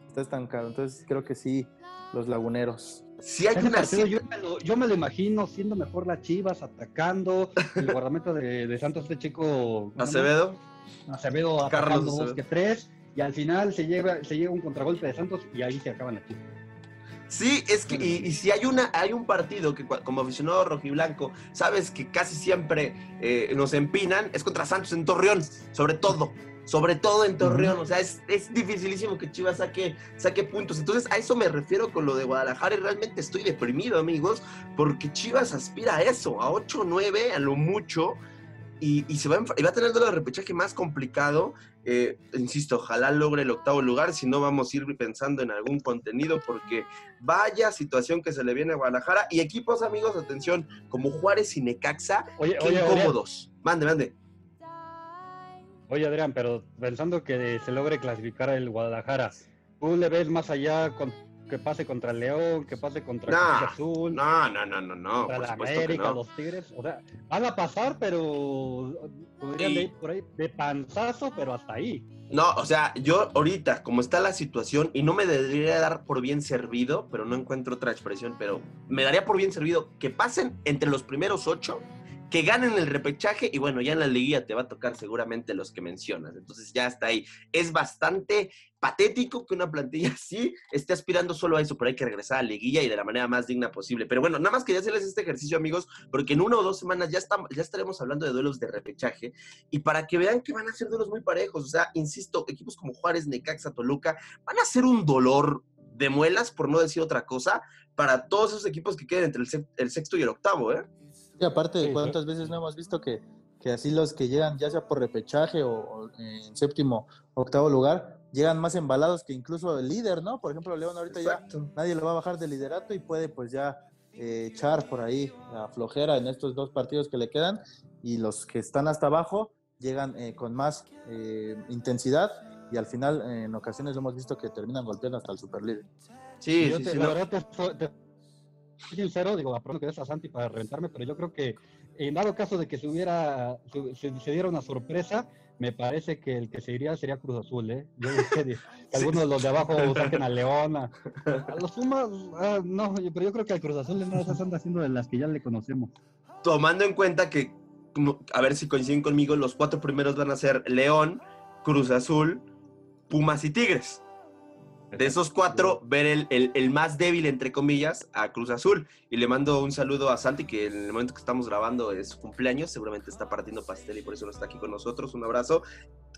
está estancado. Entonces creo que sí, los laguneros. Si hay una... yo, me lo, yo, me lo, imagino siendo mejor las Chivas, atacando, el guardamento de, de Santos, este chico... Acevedo. Acevedo atacando dos que tres, y al final se lleva, se lleva un contragolpe de Santos y ahí se acaban las Chivas. Sí, es que, y, si hay una, hay un partido que como aficionado rojiblanco, sabes que casi siempre eh, nos empinan, es contra Santos en Torreón, sobre todo sobre todo en Torreón. O sea, es, es, dificilísimo que Chivas saque, saque puntos. Entonces, a eso me refiero con lo de Guadalajara y realmente estoy deprimido, amigos, porque Chivas aspira a eso, a 8-9, a lo mucho. Y, y, se va a, va a tener el repechaje más complicado. Eh, insisto, ojalá logre el octavo lugar, si no vamos a ir pensando en algún contenido, porque vaya situación que se le viene a Guadalajara. Y equipos, amigos, atención, como Juárez y Necaxa, qué incómodos. Mande, mande. Oye, Adrián, pero pensando que se logre clasificar el Guadalajara, ¿tú le ves más allá con, que pase contra el León, que pase contra el Azul? No, no, no, no, no. Contra la América, los Tigres. O sea, van a pasar, pero podrían ir por ahí de panzazo, pero hasta ahí. No, o sea, yo ahorita, como está la situación, y no me debería dar por bien servido, pero no encuentro otra expresión, pero me daría por bien servido que pasen entre los primeros ocho que ganen el repechaje y bueno, ya en la liguilla te va a tocar seguramente los que mencionas. Entonces ya está ahí. Es bastante patético que una plantilla *laughs* así esté aspirando solo a eso, pero hay que regresar a la liguilla y de la manera más digna posible. Pero bueno, nada más quería hacerles este ejercicio, amigos, porque en una o dos semanas ya, estamos, ya estaremos hablando de duelos de repechaje y para que vean que van a ser duelos muy parejos. O sea, insisto, equipos como Juárez, Necaxa, Toluca van a ser un dolor de muelas, por no decir otra cosa, para todos esos equipos que queden entre el, sexto y el octavo, ¿eh? Y aparte, ¿cuántas veces no hemos visto que, que, así los que llegan, ya sea por repechaje o, en séptimo, octavo lugar, llegan más embalados que incluso el líder, ¿no? Por ejemplo, León ahorita ya nadie lo va a bajar de liderato y puede pues ya eh, echar por ahí a flojera en estos dos partidos que le quedan y los que están hasta abajo llegan eh, con más eh, intensidad y al final en ocasiones hemos visto que terminan golpeando hasta el superlíder. Sí, sí, sí, la verdad te, sincero, digo, pronto que es a Santi para reventarme, pero yo creo que en dado caso de que se hubiera, se, diera una sorpresa, me parece que el que se iría sería Cruz Azul, ¿eh? Yo *laughs* que algunos de los de abajo saquen a León, a, los Pumas, ah, no, pero yo creo que al Cruz Azul no esas anda haciendo de las que ya le conocemos. Tomando en cuenta que, a ver si coinciden conmigo, los cuatro primeros van a ser León, Cruz Azul, Pumas y Tigres. De esos cuatro, ver el, el, más débil, entre comillas, a Cruz Azul. Y le mando un saludo a Santi, que en el momento que estamos grabando es su cumpleaños, seguramente está partiendo pastel y por eso no está aquí con nosotros. Un abrazo.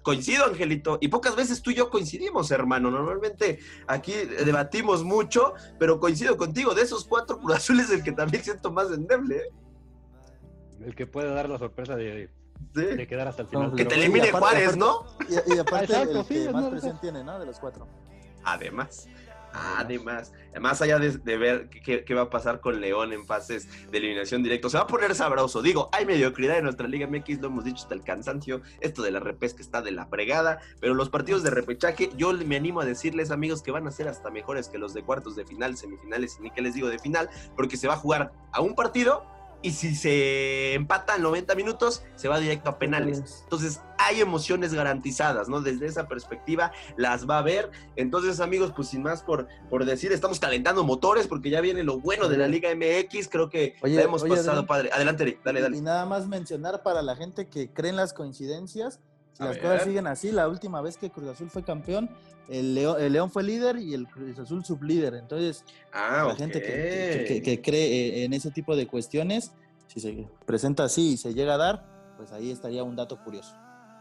Coincido, Angelito, y pocas veces tú y yo coincidimos, hermano. Normalmente aquí debatimos mucho, pero coincido contigo. De esos cuatro, Cruz Azul es el que también siento más endeble. ¿eh? El que puede dar la sorpresa de, de quedar hasta el final. Que te elimine Juárez, ¿no? Y, aparte, el que más presión tiene, ¿no? De los cuatro. Además, además, más allá de, ver qué, va a pasar con León en fases de eliminación directa, se va a poner sabroso. Digo, hay mediocridad en nuestra Liga MX, lo hemos dicho hasta el cansancio. Esto de la repesca está de la fregada, pero los partidos de repechaje, yo me animo a decirles, amigos, que van a ser hasta mejores que los de cuartos de final, semifinales y ni que les digo de final, porque se va a jugar a un partido y si se empata en 90 minutos, se va directo a penales. Entonces, hay emociones garantizadas, ¿no? Desde esa perspectiva las va a ver. Entonces, amigos, pues sin más por, por decir, estamos calentando motores porque ya viene lo bueno de la Liga MX. Creo que hemos pasado, padre. Adelante, dale, dale. Y nada más mencionar para la gente que cree en las coincidencias, si las cosas siguen así, la última vez que Cruz Azul fue campeón, el León, fue líder y el Cruz Azul sublíder. Entonces, ah, la gente que, cree en ese tipo de cuestiones, si se presenta así y se llega a dar, pues ahí estaría un dato curioso.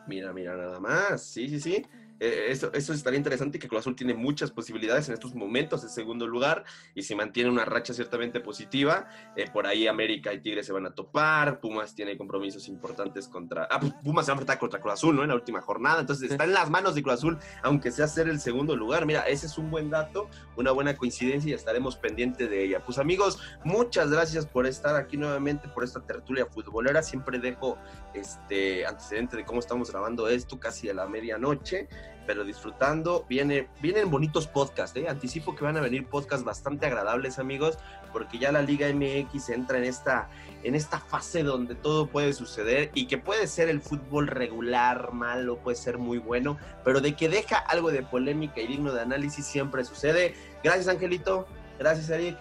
Mira, mira, nada más. Sí, sí, sí. Eh, eso, eso estaría interesante que Cruz Azul tiene muchas posibilidades en estos momentos de segundo lugar y si mantiene una racha ciertamente positiva, eh, por ahí América y Tigres se van a topar, Pumas tiene compromisos importantes contra, ah, pues, Pumas se va a enfrentar contra Cruz Azul, ¿no? En la última jornada, entonces está en las manos de Cruz Azul, aunque sea ser el segundo lugar, mira, ese es un buen dato, una buena coincidencia y estaremos pendientes de ella. Pues amigos, muchas gracias por estar aquí nuevamente, por esta tertulia futbolera, siempre dejo este antecedente de cómo estamos grabando esto casi a la medianoche. Pero disfrutando. Viene, vienen bonitos podcasts, ¿eh? Anticipo que van a venir podcasts bastante agradables, amigos, porque ya la Liga MX entra en esta, en esta fase donde todo puede suceder y que puede ser el fútbol regular, malo, puede ser muy bueno, pero de que deja algo de polémica y digno de análisis siempre sucede. Gracias, Angelito. Gracias, Eric.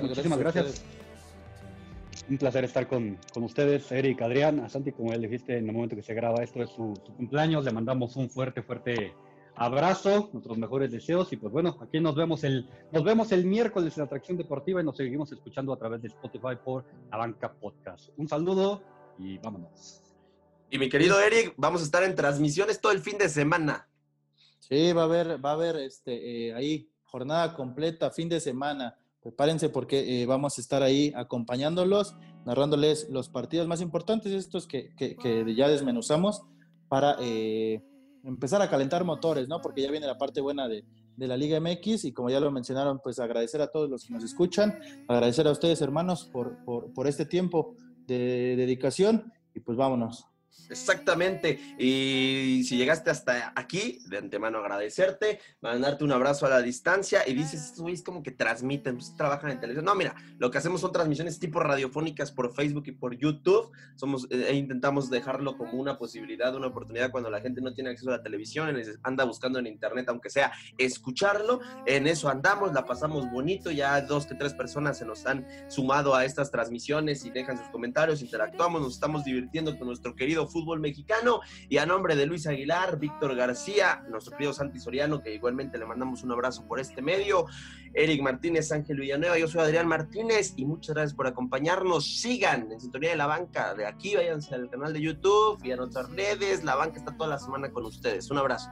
muchísimas gracias. Un placer estar con, con, ustedes, Eric, Adrián, a Santi, como él dijiste en el momento que se graba esto, es su, cumpleaños. Le mandamos un fuerte, fuerte abrazo, nuestros mejores deseos. Y pues bueno, aquí nos vemos el, nos vemos el miércoles en Atracción Deportiva y nos seguimos escuchando a través de Spotify por La Banca Podcast. Un saludo y vámonos. Y mi querido Eric, vamos a estar en transmisiones todo el fin de semana. Sí, va a haber, va a haber este, eh, ahí jornada completa, fin de semana prepárense porque eh, vamos a estar ahí acompañándolos, narrándoles los partidos más importantes, estos que, ya desmenuzamos, para eh, empezar a calentar motores, ¿no? Porque ya viene la parte buena de, la Liga MX y como ya lo mencionaron, pues agradecer a todos los que nos escuchan, agradecer a ustedes hermanos por, por este tiempo de dedicación y pues vámonos. Exactamente. Y si llegaste hasta aquí, de antemano agradecerte, mandarte un abrazo a la distancia y dices, es como que transmiten, pues, trabajan en televisión. No, mira, lo que hacemos son transmisiones tipo radiofónicas por Facebook y por YouTube. Somos, eh, intentamos dejarlo como una posibilidad, una oportunidad cuando la gente no tiene acceso a la televisión, anda buscando en internet, aunque sea escucharlo. En eso andamos, la pasamos bonito. Ya dos que tres personas se nos han sumado a estas transmisiones y dejan sus comentarios, interactuamos, nos estamos divirtiendo con nuestro querido fútbol mexicano. Y a nombre de Luis Aguilar, Víctor García, nuestro querido Santi Soriano, que igualmente le mandamos un abrazo por este medio, Eric Martínez, Ángel Villanueva, yo soy Adrián Martínez y muchas gracias por acompañarnos. Sigan en Sintonía de la Banca de aquí, váyanse al canal de YouTube y a nuestras redes. La banca está toda la semana con ustedes. Un abrazo.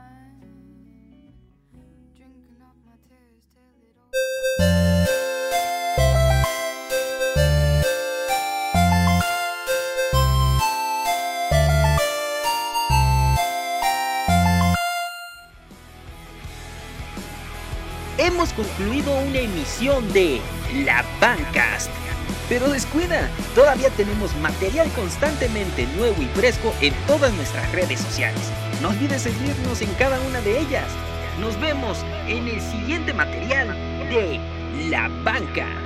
Concluido una emisión de La Bancast. Pero descuida, todavía tenemos material constantemente nuevo y fresco en todas nuestras redes sociales. No olvides seguirnos en cada una de ellas. Nos vemos en el siguiente material de La Banca.